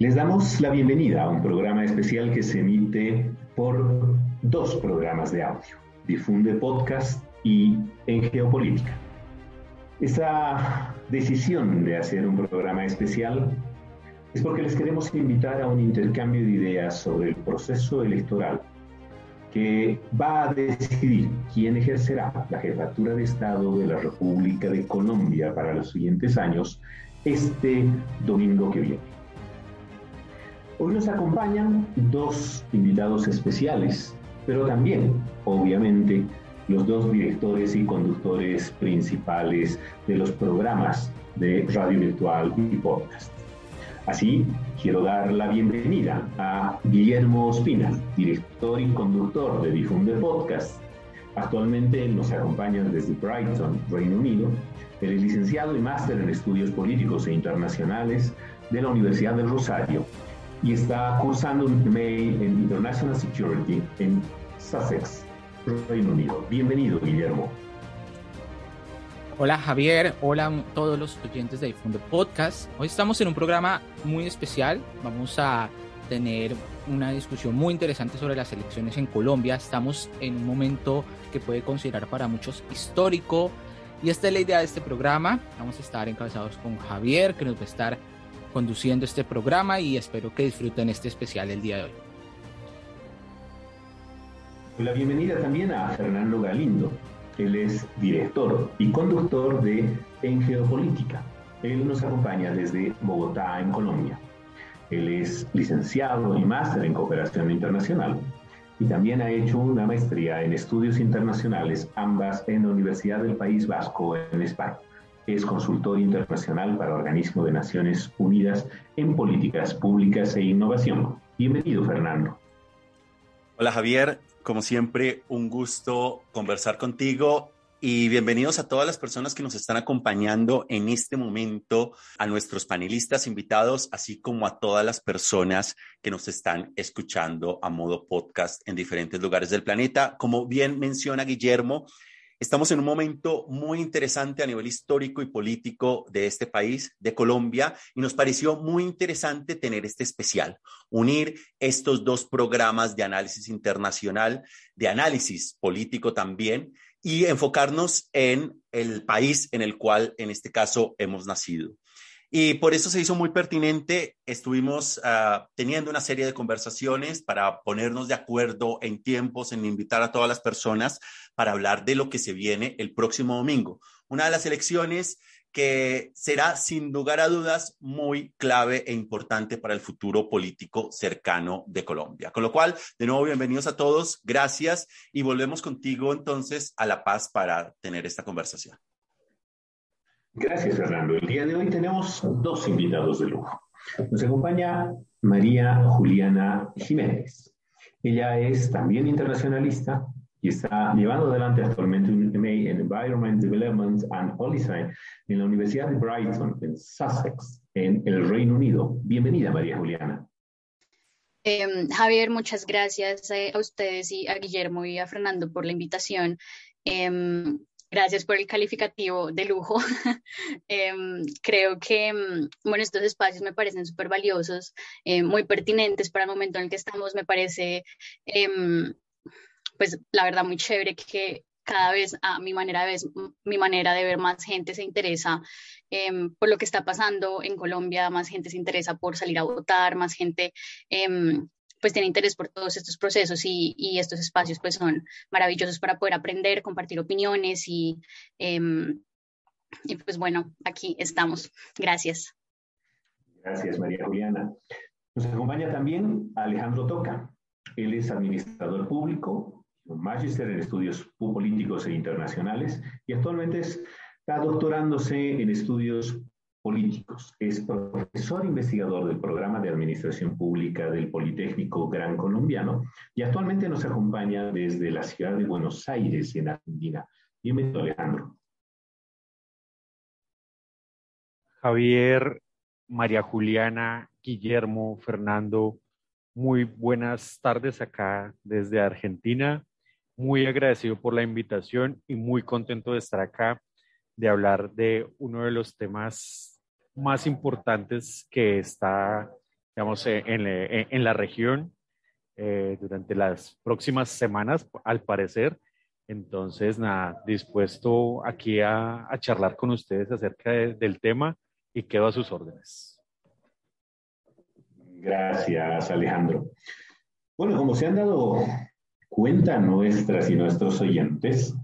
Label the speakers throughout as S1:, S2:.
S1: Les damos la bienvenida a un programa especial que se emite por dos programas de audio, Difunde Podcast y En Geopolítica. Esta decisión de hacer un programa especial es porque les queremos invitar a un intercambio de ideas sobre el proceso electoral que va a decidir quién ejercerá la jefatura de Estado de la República de Colombia para los siguientes años este domingo que viene. Hoy nos acompañan dos invitados especiales, pero también, obviamente, los dos directores y conductores principales de los programas de radio virtual y podcast. Así, quiero dar la bienvenida a Guillermo Ospina, director y conductor de Difunde Podcast. Actualmente nos acompaña desde Brighton, Reino Unido. Él es licenciado y máster en estudios políticos e internacionales de la Universidad del Rosario y está cursando un MA en International Security en Sussex, Reino Unido. Bienvenido, Guillermo.
S2: Hola Javier, hola a todos los oyentes de Difunde Podcast. Hoy estamos en un programa muy especial. Vamos a tener una discusión muy interesante sobre las elecciones en Colombia. Estamos en un momento que puede considerar para muchos histórico. Y esta es la idea de este programa. Vamos a estar encabezados con Javier, que nos va a estar conduciendo este programa y espero que disfruten este especial el día de hoy.
S1: La bienvenida también a Fernando Galindo. Él es director y conductor de En Geopolítica. Él nos acompaña desde Bogotá, en Colombia. Él es licenciado y máster en cooperación internacional y también ha hecho una maestría en estudios internacionales, ambas en la Universidad del País Vasco en España es consultor internacional para Organismo de Naciones Unidas en Políticas Públicas e Innovación. Bienvenido, Fernando.
S3: Hola, Javier. Como siempre, un gusto conversar contigo y bienvenidos a todas las personas que nos están acompañando en este momento, a nuestros panelistas invitados, así como a todas las personas que nos están escuchando a modo podcast en diferentes lugares del planeta. Como bien menciona Guillermo, Estamos en un momento muy interesante a nivel histórico y político de este país, de Colombia, y nos pareció muy interesante tener este especial, unir estos dos programas de análisis internacional, de análisis político también, y enfocarnos en el país en el cual, en este caso, hemos nacido. Y por eso se hizo muy pertinente. Estuvimos ah, teniendo una serie de conversaciones para ponernos de acuerdo en tiempos, en invitar a todas las personas para hablar de lo que se viene el próximo domingo. Una de las elecciones que será sin lugar a dudas muy clave e importante para el futuro político cercano de Colombia. Con lo cual, de nuevo, bienvenidos a todos, gracias y volvemos contigo entonces a La Paz para tener esta conversación.
S1: Gracias, Fernando. El día de hoy tenemos dos invitados de lujo. Nos acompaña María Juliana Jiménez. Ella es también internacionalista y está llevando adelante actualmente un MA en Environment Development and Policy en la Universidad de Brighton, en Sussex, en el Reino Unido. Bienvenida, María Juliana.
S4: Em, Javier, muchas gracias eh, a ustedes y a Guillermo y a Fernando por la invitación. Em, Gracias por el calificativo de lujo. Em, creo que, em, bueno, estos espacios me parecen súper valiosos, eh, muy pertinentes para el momento en el que estamos. Me parece, em, pues, la verdad, muy chévere que cada vez a mi manera de mi manera de ver más gente se interesa por lo que está pasando en Colombia, más gente se interesa por salir a votar, más gente pues tiene interés por todos estos procesos y, estos espacios pues son maravillosos para poder aprender, compartir opiniones y, em, y pues bueno, aquí estamos. Gracias.
S1: Gracias, María Juliana. Nos acompaña también Alejandro Toca. Él es administrador público, un magíster en estudios políticos e internacionales y actualmente está doctorándose en estudios políticos. Es profesor investigador del programa de Administración Pública del Politécnico Gran Colombiano y actualmente nos acompaña desde la ciudad de Buenos Aires, en Argentina. Bienvenido, Alejandro.
S5: Javier, María Juliana, Guillermo, Fernando, muy buenas tardes acá desde Argentina. Muy agradecido por la invitación y muy contento de estar acá de hablar de uno de los temas más importantes que está digamos, en, en la región durante las próximas semanas, al parecer. Entonces, nada, dispuesto aquí a, a charlar con ustedes acerca del tema y quedo a sus órdenes.
S1: Gracias, Alejandro. Bueno, como se han dado cuenta nuestras y nuestros oyentes,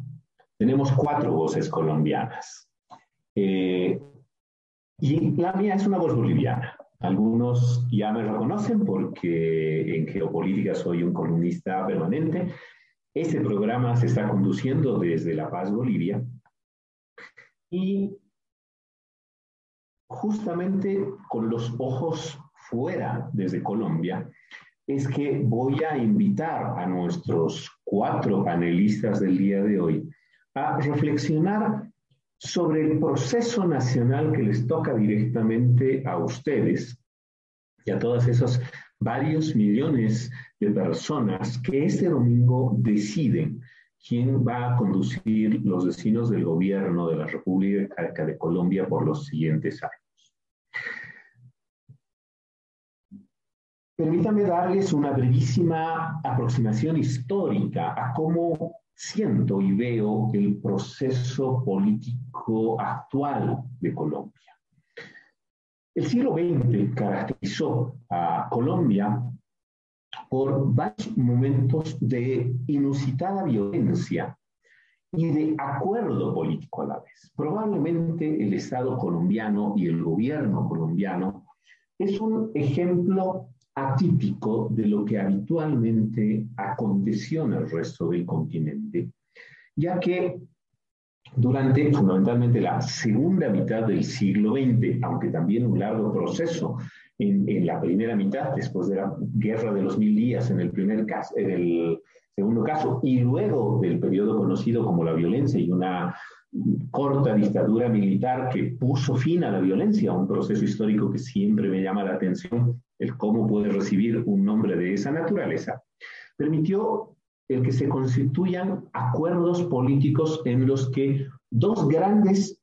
S1: tenemos cuatro voces colombianas. Eh, y la mía es una voz boliviana. Algunos ya me reconocen porque en geopolítica soy un columnista permanente. Este programa se está conduciendo desde La Paz, Bolivia. Y justamente con los ojos fuera desde Colombia, es que voy a invitar a nuestros cuatro panelistas del día de hoy a reflexionar sobre el proceso nacional que les toca directamente a ustedes y a todas esos varios millones de personas que este domingo deciden quién va a conducir los destinos del gobierno de la República de Colombia por los siguientes años. Permítame darles una brevísima aproximación histórica a cómo siento y veo el proceso político actual de Colombia. El siglo XX caracterizó a Colombia por varios momentos de inusitada violencia y de acuerdo político a la vez. Probablemente el Estado colombiano y el gobierno colombiano es un ejemplo atípico de lo que habitualmente aconteció en el resto del continente, ya que durante fundamentalmente la segunda mitad del siglo XX, aunque también un largo proceso en, en, la primera mitad, después de la Guerra de los Mil Días en el, primer caso, en el segundo caso, y luego del periodo conocido como la violencia y una corta dictadura militar que puso fin a la violencia, un proceso histórico que siempre me llama la atención el cómo puede recibir un nombre de esa naturaleza, permitió el que se constituyan acuerdos políticos en los que dos grandes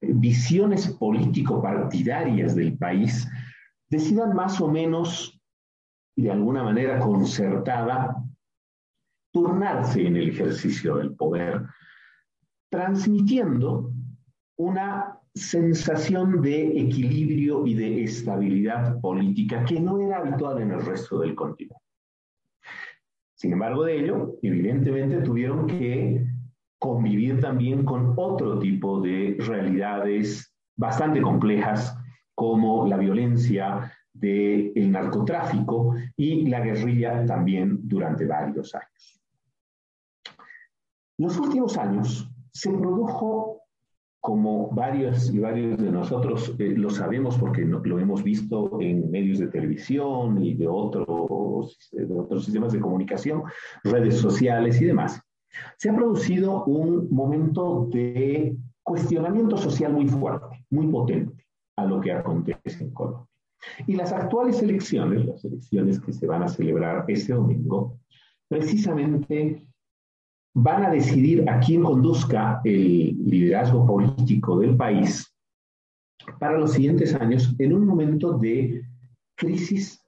S1: visiones político-partidarias del país decidan más o menos y de alguna manera concertada turnarse en el ejercicio del poder, transmitiendo una sensación de equilibrio y de estabilidad política que no era habitual en el resto del continente. Sin embargo de ello, evidentemente tuvieron que convivir también con otro tipo de realidades bastante complejas como la violencia del narcotráfico y la guerrilla también durante varios años. Los últimos años se produjo como varios y varios de nosotros eh, lo sabemos porque lo hemos visto en medios de televisión y de otros, de otros sistemas de comunicación, redes sociales y demás, se ha producido un momento de cuestionamiento social muy fuerte, muy potente a lo que acontece en Colombia. Y las actuales elecciones, las elecciones que se van a celebrar este domingo, precisamente van a decidir a quién conduzca el liderazgo político del país para los siguientes años en un momento de crisis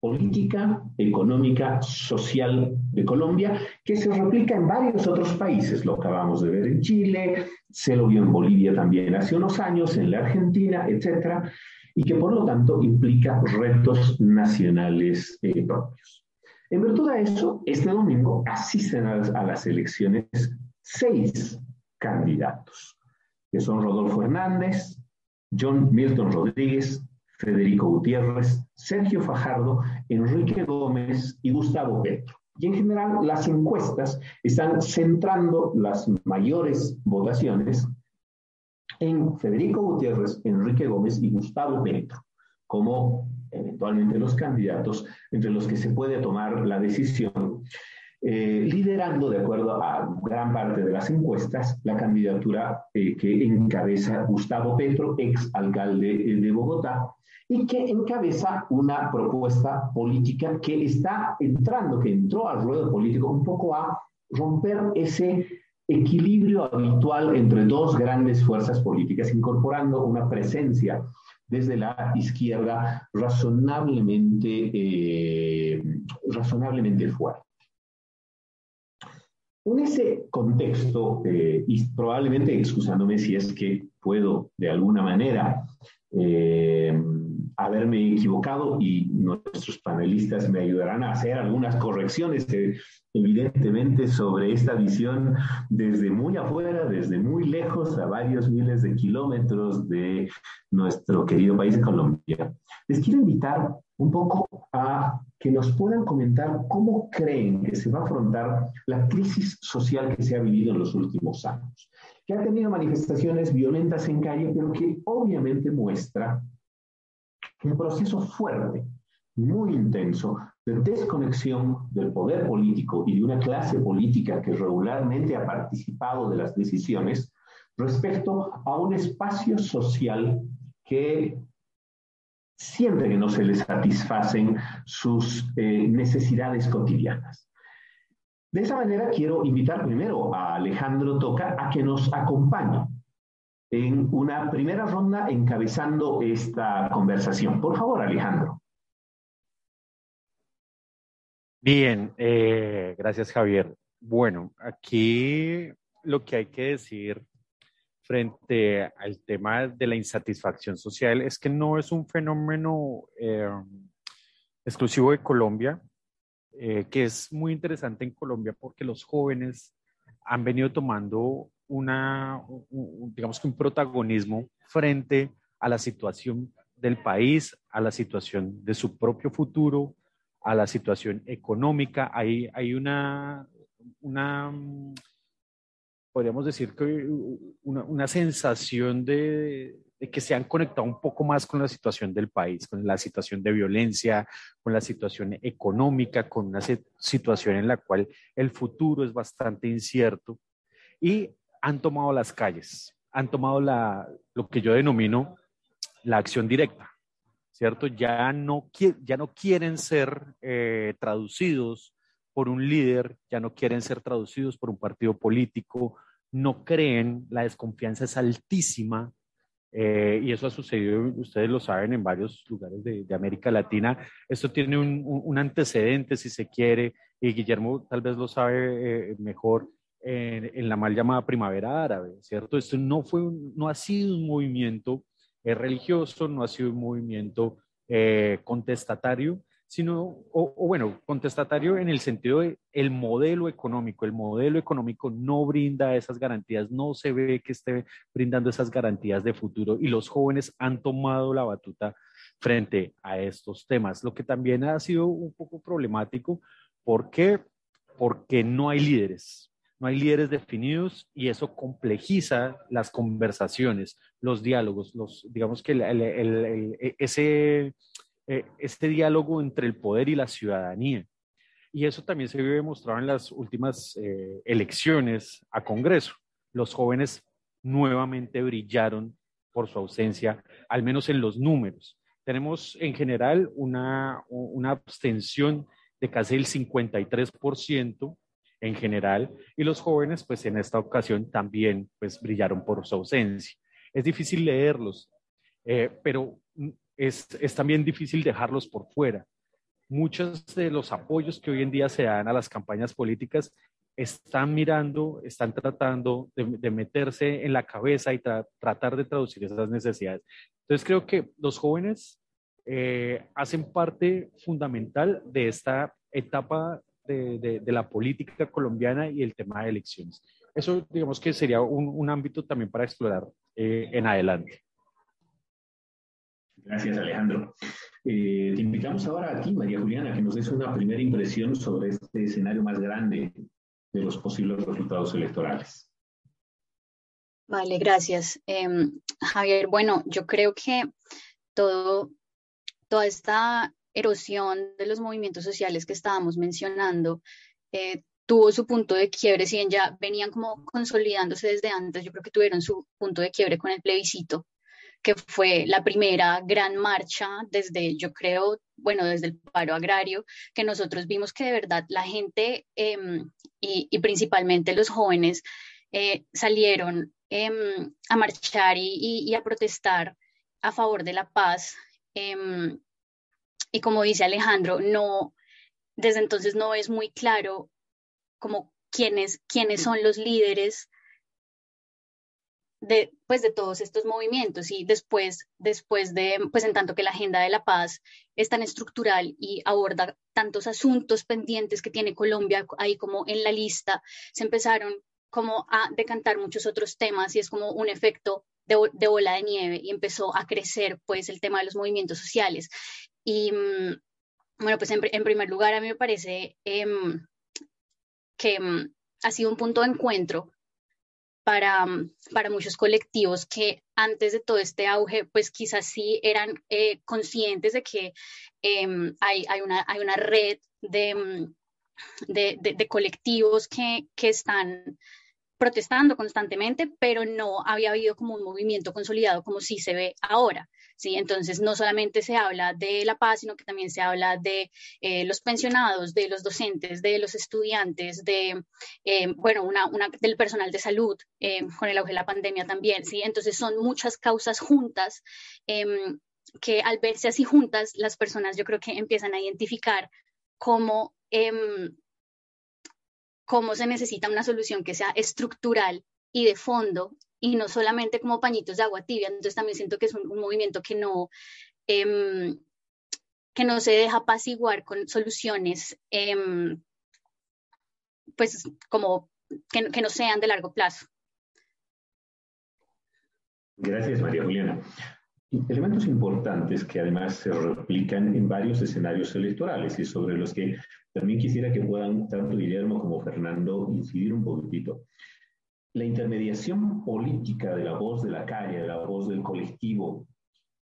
S1: política, económica, social de Colombia, que se replica en varios otros países. Lo acabamos de ver en Chile, se lo vio en Bolivia también hace unos años, en la Argentina, etcétera, y que por lo tanto implica retos nacionales eh, propios. En virtud de eso, este domingo asisten a las, elecciones seis candidatos, que son Rodolfo Hernández, John Milton Rodríguez, Federico Gutiérrez, Sergio Fajardo, Enrique Gómez y Gustavo Petro. Y en general las encuestas están centrando las mayores votaciones en Federico Gutiérrez, Enrique Gómez y Gustavo Petro como eventualmente los candidatos entre los que se puede tomar la decisión, eh, liderando, de acuerdo a gran parte de las encuestas, la candidatura eh, que encabeza Gustavo Petro, ex alcalde de Bogotá, y que encabeza una propuesta política que está entrando, que entró al ruedo político un poco a romper ese equilibrio habitual entre dos grandes fuerzas políticas, incorporando una presencia desde la izquierda razonablemente, eh, razonablemente fuerte. En ese contexto, eh, y probablemente excusándome si es que puedo de alguna manera eh, haberme equivocado y nuestros panelistas me ayudarán a hacer algunas correcciones, evidentemente, sobre esta visión desde muy afuera, desde muy lejos, a varios miles de kilómetros de nuestro querido país Colombia. Les quiero invitar un poco a que nos puedan comentar cómo creen que se va a afrontar la crisis social que se ha vivido en los últimos años, que ha tenido manifestaciones violentas en calle, pero que obviamente muestra un proceso fuerte, muy intenso, de desconexión del poder político y de una clase política que regularmente ha participado de las decisiones respecto a un espacio social que siente que no se le satisfacen sus eh, necesidades cotidianas. De esa manera quiero invitar primero a Alejandro Toca a que nos acompañe en una primera ronda encabezando esta conversación. Por favor, Alejandro.
S5: Bien, eh, gracias Javier. Bueno, aquí lo que hay que decir frente al tema de la insatisfacción social es que no es un fenómeno eh, exclusivo de Colombia, eh, que es muy interesante en Colombia porque los jóvenes han venido tomando una, digamos que un protagonismo frente a la situación del país, a la situación de su propio futuro, a la situación económica. Hay, hay una, una, podríamos decir que una, una sensación de, de, que se han conectado un poco más con la situación del país, con la situación de violencia, con la situación económica, con una situación en la cual el futuro es bastante incierto. Y han tomado las calles, han tomado la, lo que yo denomino la acción directa, ¿cierto? Ya no, ya no quieren ser eh, traducidos por un líder, ya no quieren ser traducidos por un partido político, no creen, la desconfianza es altísima eh, y eso ha sucedido, ustedes lo saben, en varios lugares de, América Latina. Esto tiene un, antecedente, si se quiere, y Guillermo tal vez lo sabe eh, mejor, en, la mal llamada primavera árabe, ¿cierto? Esto no, fue no ha sido un movimiento eh, religioso, no ha sido un movimiento eh, contestatario, sino, o, bueno, contestatario en el sentido de el modelo económico. El modelo económico no brinda esas garantías, no se ve que esté brindando esas garantías de futuro y los jóvenes han tomado la batuta frente a estos temas, lo que también ha sido un poco problemático. ¿Por qué? Porque no hay líderes, no hay líderes definidos y eso complejiza las conversaciones, los diálogos, los, digamos que e, ese, e, este diálogo entre el poder y la ciudadanía. Y eso también se ve demostrado en las últimas eh, elecciones a Congreso. Los jóvenes nuevamente brillaron por su ausencia, al menos en los números. Tenemos en general una, una abstención de casi el 53% en general y los jóvenes pues en esta ocasión también pues brillaron por su ausencia. Es difícil leerlos, eh, pero es, es también difícil dejarlos por fuera. Muchos de los apoyos que hoy en día se dan a las campañas políticas están mirando, están tratando de, meterse en la cabeza y tratar de traducir esas necesidades. Entonces creo que los jóvenes eh, hacen parte fundamental de esta etapa de, la política colombiana y el tema de elecciones. Eso, digamos que sería un, ámbito también para explorar eh, en adelante.
S1: Gracias, Alejandro. Eh, te invitamos ahora a ti, María Juliana, que nos des una primera impresión sobre este escenario más grande de los posibles resultados electorales.
S4: Vale, gracias. Em, Javier, bueno, yo creo que todo, toda esta erosión de los movimientos sociales que estábamos mencionando eh, tuvo su punto de quiebre, si bien ya venían como consolidándose desde antes, yo creo que tuvieron su punto de quiebre con el plebiscito, que fue la primera gran marcha desde, yo creo, bueno, desde el paro agrario, que nosotros vimos que de verdad la gente em, y, principalmente los jóvenes eh, salieron em, a marchar y, a protestar a favor de la paz. Y como dice Alejandro, no, desde entonces no es muy claro como quiénes, quiénes son los líderes de, pues, de todos estos movimientos y después, después de, pues en tanto que la agenda de la paz es tan estructural y aborda tantos asuntos pendientes que tiene Colombia ahí como en la lista, se empezaron como a decantar muchos otros temas y es como un efecto de, de bola de nieve y empezó a crecer pues el tema de los movimientos sociales. Y mm, bueno, pues en, primer lugar a mí me parece em, que mm, ha sido un punto de encuentro para, mm, para muchos colectivos que antes de todo este auge, pues quizás sí eran eh, conscientes de que em, hay, hay, una, hay una red de, de, de, colectivos que, que están protestando constantemente, pero no había habido como un movimiento consolidado como sí se ve ahora. ¿Sí? Entonces, no solamente se habla de la paz, sino que también se habla de eh, los pensionados, de los docentes, de los estudiantes, de, eh, bueno, una, del personal de salud eh, con el auge de la pandemia también, ¿sí? Entonces, son muchas causas juntas em, que al verse así juntas, las personas yo creo que empiezan a identificar cómo, em, cómo se necesita una solución que sea estructural y de fondo y no solamente como pañitos de agua tibia. Entonces también siento que es un, movimiento que no, em, que no se deja apaciguar con soluciones, em, pues como que, que no sean de largo plazo.
S1: Gracias, María Juliana. Elementos importantes que además se replican en varios escenarios electorales y sobre los que también quisiera que puedan tanto Guillermo como Fernando incidir un poquitito la intermediación política de la voz de la calle, de la voz del colectivo,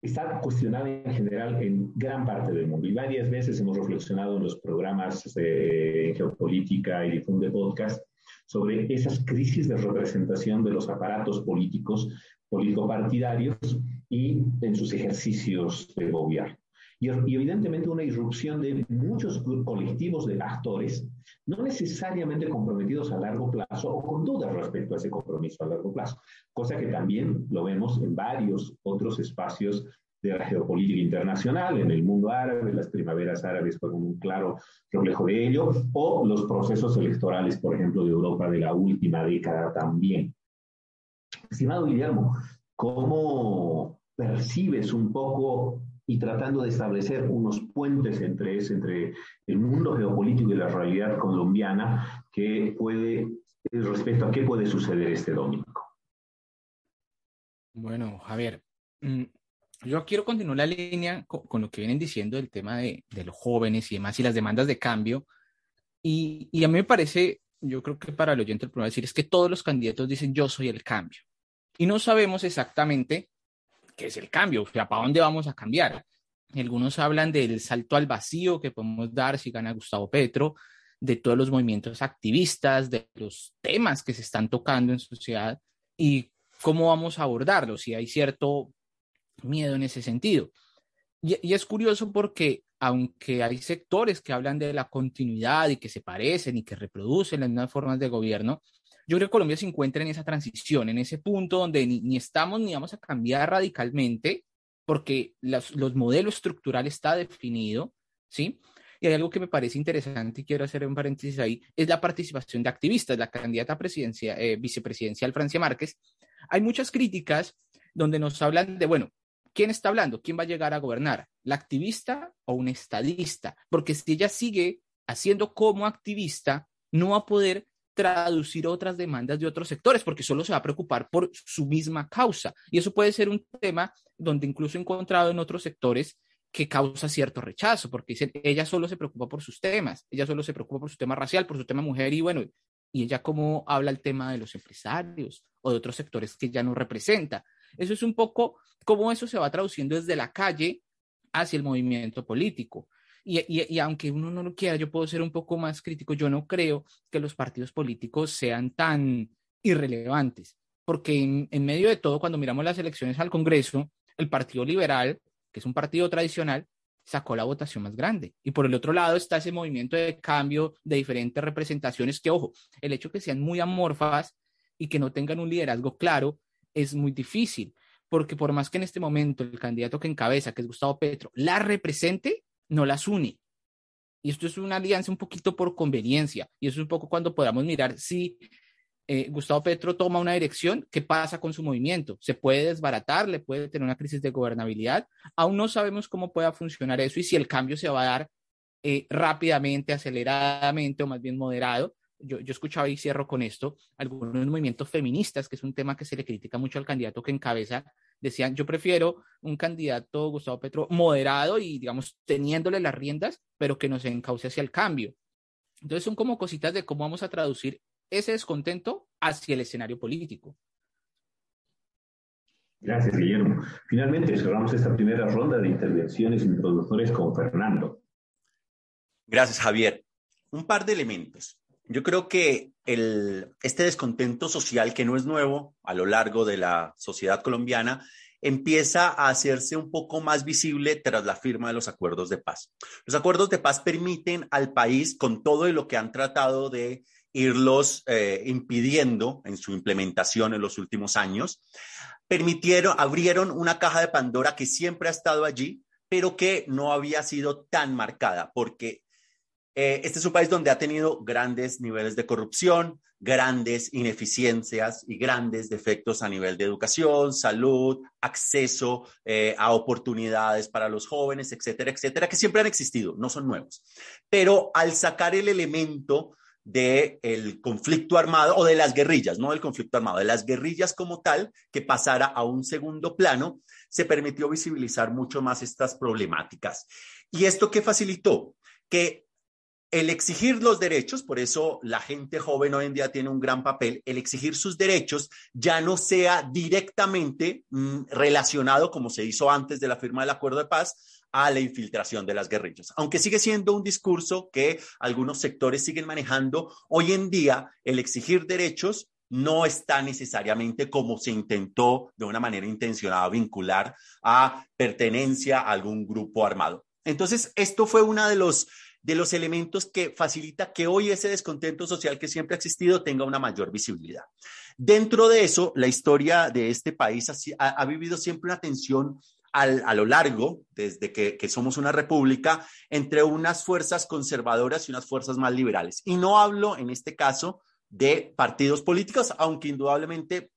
S1: está cuestionada en general en gran parte del mundo. Y varias veces hemos reflexionado en los programas de geopolítica y difunde podcast sobre esas crisis de representación de los aparatos políticos, político-partidarios y en sus ejercicios de gobierno y, evidentemente una irrupción de muchos colectivos de actores, no necesariamente comprometidos a largo plazo o con dudas respecto a ese compromiso a largo plazo, cosa que también lo vemos en varios otros espacios de la geopolítica internacional, en el mundo árabe, las primaveras árabes fueron un claro reflejo de ello, o los procesos electorales, por ejemplo, de Europa de la última década también. Estimado Guillermo, ¿cómo percibes un poco y tratando de establecer unos puentes entre, entre el mundo geopolítico y la realidad colombiana que puede, respecto a qué puede suceder este domingo.
S2: Bueno, Javier, mm, yo quiero continuar la línea con, lo que vienen diciendo del tema de, de, los jóvenes y demás y las demandas de cambio. Y, y, a mí me parece, yo creo que para el oyente el problema decir es que todos los candidatos dicen yo soy el cambio. Y no sabemos exactamente qué es el cambio, o sea, ¿para dónde vamos a cambiar? Algunos hablan del salto al vacío que podemos dar si gana Gustavo Petro, de todos los movimientos activistas, de los temas que se están tocando en sociedad y cómo vamos a abordarlos, si hay cierto miedo en ese sentido. Y, y, es curioso porque aunque hay sectores que hablan de la continuidad y que se parecen y que reproducen las mismas formas de gobierno, yo creo que Colombia se encuentra en esa transición, en ese punto donde ni, estamos ni vamos a cambiar radicalmente, porque los, modelos estructurales está definido, ¿sí? Y hay algo que me parece interesante y quiero hacer un paréntesis ahí, es la participación de activistas, la candidata presidencia, eh, vicepresidencial Francia Márquez. Hay muchas críticas donde nos hablan de, bueno, ¿quién está hablando? ¿Quién va a llegar a gobernar? ¿La activista o un estadista? Porque si ella sigue haciendo como activista, no va a poder traducir otras demandas de otros sectores, porque solo se va a preocupar por su misma causa. Y eso puede ser un tema donde incluso he encontrado en otros sectores que causa cierto rechazo, porque dicen, ella solo se preocupa por sus temas, ella solo se preocupa por su tema racial, por su tema mujer, y bueno, y ella cómo habla el tema de los empresarios o de otros sectores que ya no representa. Eso es un poco cómo eso se va traduciendo desde la calle hacia el movimiento político. Y, aunque uno no lo quiera, yo puedo ser un poco más crítico. Yo no creo que los partidos políticos sean tan irrelevantes, porque en, en medio de todo, cuando miramos las elecciones al Congreso, el Partido Liberal, que es un partido tradicional, sacó la votación más grande. Y por el otro lado está ese movimiento de cambio de diferentes representaciones que, ojo, el hecho que sean muy amorfas y que no tengan un liderazgo claro es muy difícil porque por más que en este momento el candidato que encabeza, que es Gustavo Petro, la represente, no las une. Y esto es una alianza un poquito por conveniencia. Y eso es un poco cuando podamos mirar si eh, Gustavo Petro toma una dirección, ¿qué pasa con su movimiento? ¿Se puede desbaratar? ¿Le puede tener una crisis de gobernabilidad? Aún no sabemos cómo pueda funcionar eso y si el cambio se va a dar eh, rápidamente, aceleradamente o más bien moderado. Yo, yo escuchaba y cierro con esto, algunos movimientos feministas, que es un tema que se le critica mucho al candidato que encabeza, decían, yo prefiero un candidato, Gustavo Petro, moderado y, digamos, teniéndole las riendas, pero que nos encauce hacia el cambio. Entonces son como cositas de cómo vamos a traducir ese descontento hacia el escenario político.
S1: Gracias, Guillermo. Finalmente cerramos esta primera ronda de intervenciones introductores con Fernando.
S3: Gracias, Javier. Un par de elementos. Yo creo que este descontento social, que no es nuevo a lo largo de la sociedad colombiana, empieza a hacerse un poco más visible tras la firma de los acuerdos de paz. Los acuerdos de paz permiten al país, con todo lo que han tratado de irlos eh, impidiendo en su implementación en los últimos años, permitieron, abrieron una caja de Pandora que siempre ha estado allí, pero que no había sido tan marcada, porque eh, este es un país donde ha tenido grandes niveles de corrupción, grandes ineficiencias y grandes defectos a nivel de educación, salud, acceso eh, a oportunidades para los jóvenes, etcétera, etcétera, que siempre han existido, no son nuevos. Pero al sacar el elemento del conflicto armado o de las guerrillas, no del conflicto armado, de las guerrillas como tal, que pasara a un segundo plano, se permitió visibilizar mucho más estas problemáticas. ¿Y esto qué facilitó? Que el exigir los derechos, por eso la gente joven hoy en día tiene un gran papel, el exigir sus derechos ya no sea directamente mm, relacionado, como se hizo antes de la firma del acuerdo de paz, a la infiltración de las guerrillas. Aunque sigue siendo un discurso que algunos sectores siguen manejando, hoy en día el exigir derechos no está necesariamente como se intentó de una manera intencionada vincular a pertenencia a algún grupo armado. Entonces, esto fue uno de los, de los elementos que facilita que hoy ese descontento social que siempre ha existido tenga una mayor visibilidad. Dentro de eso, la historia de este país ha, vivido siempre una tensión a lo largo, desde que, somos una república, entre unas fuerzas conservadoras y unas fuerzas más liberales. Y no hablo en este caso de partidos políticos, aunque indudablemente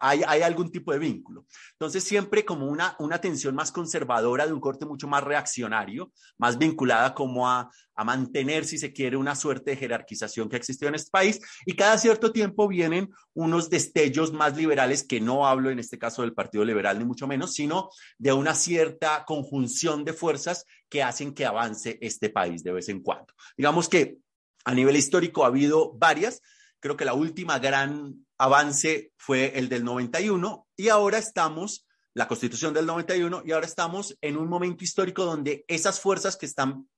S3: hay, algún tipo de vínculo. Entonces, siempre como una, una tensión más conservadora de un corte mucho más reaccionario, más vinculada como a, a mantener, si se quiere, una suerte de jerarquización que ha existido en este país. Y cada cierto tiempo vienen unos destellos más liberales, que no hablo en este caso del Partido Liberal, ni mucho menos, sino de una cierta conjunción de fuerzas que hacen que avance este país de vez en cuando. Digamos que a nivel histórico ha habido varias, Creo que la última gran avance fue el del 91 y ahora estamos, la constitución del 91, y ahora estamos en un momento histórico donde esas fuerzas que están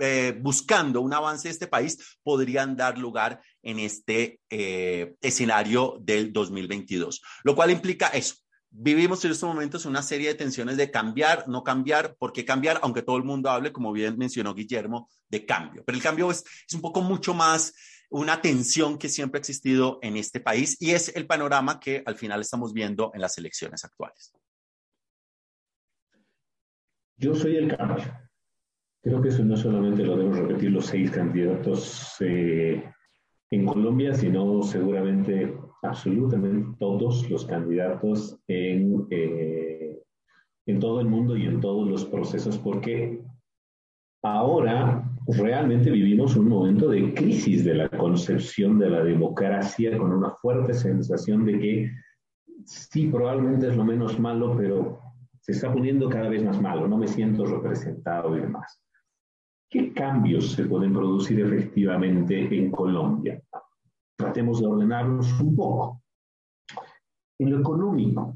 S3: eh, buscando un avance de este país podrían dar lugar en este eh, escenario del 2022, lo cual implica eso. Vivimos en estos momentos una serie de tensiones de cambiar, no cambiar, por qué cambiar, aunque todo el mundo hable, como bien mencionó Guillermo, de cambio. Pero el cambio es, es un poco mucho más una tensión que siempre ha existido en este país y es el panorama que al final estamos viendo en las elecciones actuales.
S1: Yo soy el cambio. Creo que eso no solamente lo deben repetir los seis candidatos eh, en Colombia, sino seguramente absolutamente todos los candidatos en, eh, en todo el mundo y en todos los procesos, porque ahora realmente vivimos un momento de crisis de la concepción de la democracia con una fuerte sensación de que sí, probablemente es lo menos malo, pero se está poniendo cada vez más malo, no me siento representado y demás. ¿Qué cambios se pueden producir efectivamente en Colombia? Tratemos de ordenarlos un poco. En lo económico,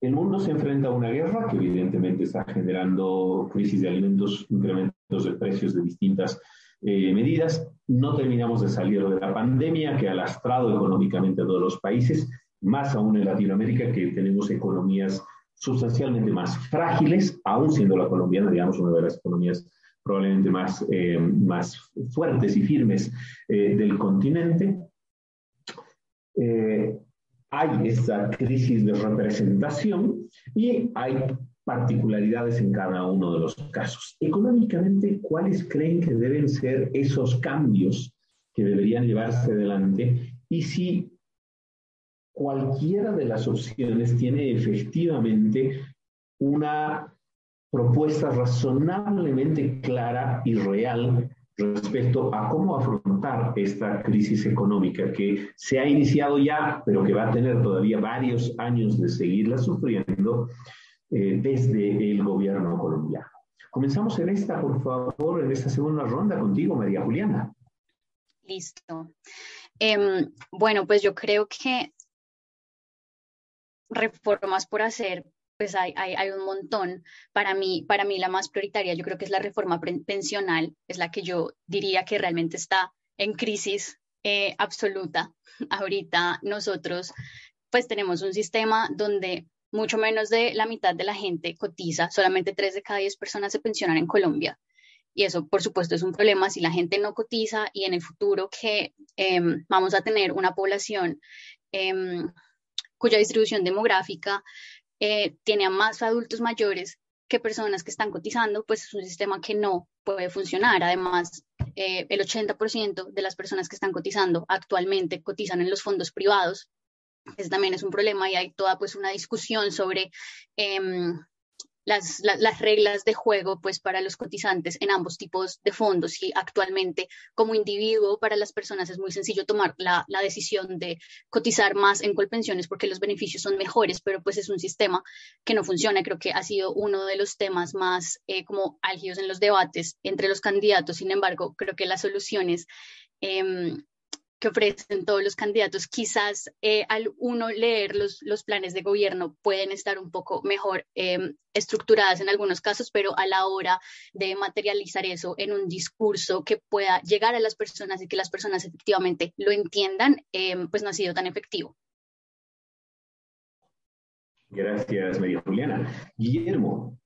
S1: el mundo se enfrenta a una guerra que evidentemente está generando crisis de alimentos, incrementos de precios de distintas eh, medidas. No terminamos de salir de la pandemia que ha lastrado económicamente a todos los países, más aún en Latinoamérica que tenemos economías sustancialmente más frágiles, aún siendo la colombiana, digamos, una de las economías probablemente más, eh, más fuertes y firmes eh, del continente. hay esta crisis de representación y hay particularidades en cada uno de los casos. Económicamente, ¿cuáles creen que deben ser esos cambios que deberían llevarse adelante? Y si cualquiera de las opciones tiene efectivamente una propuesta razonablemente clara y real respecto a cómo afrontar esta crisis económica que se ha iniciado ya, pero que va a tener todavía varios años de seguirla sufriendo eh, desde el gobierno colombiano. Comenzamos en esta, por favor, en esta segunda ronda contigo, María Juliana.
S4: Listo. Em, bueno, pues yo creo que reformas por hacer, pues hay, hay, un montón. Para mí, para mí la más prioritaria yo creo que es la reforma pensional, es la que yo diría que realmente está en crisis eh, absoluta. Ahorita nosotros pues tenemos un sistema donde mucho menos de la mitad de la gente cotiza, solamente 3 de cada 10 personas se pensionan en Colombia. Y eso, por supuesto, es un problema si la gente no cotiza y en el futuro que em, vamos a tener una población em, cuya distribución demográfica eh, tiene a más adultos mayores que personas que están cotizando, pues es un sistema que no puede funcionar. Además, eh, el 80% de las personas que están cotizando actualmente cotizan en los fondos privados. Ese también es un problema y hay toda pues una discusión sobre em, las, las, reglas de juego pues para los cotizantes en ambos tipos de fondos y actualmente como individuo para las personas es muy sencillo tomar la, la, decisión de cotizar más en Colpensiones porque los beneficios son mejores, pero pues es un sistema que no funciona. Creo que ha sido uno de los temas más eh, como álgidos en los debates entre los candidatos. Sin embargo, creo que las soluciones eh, que ofrecen todos los candidatos, quizás eh, al uno leer los, los, planes de gobierno pueden estar un poco mejor em, estructuradas en algunos casos, pero a la hora de materializar eso en un discurso que pueda llegar a las personas y que las personas efectivamente lo entiendan, em, pues no ha sido tan efectivo.
S1: Gracias, María Juliana. Guillermo.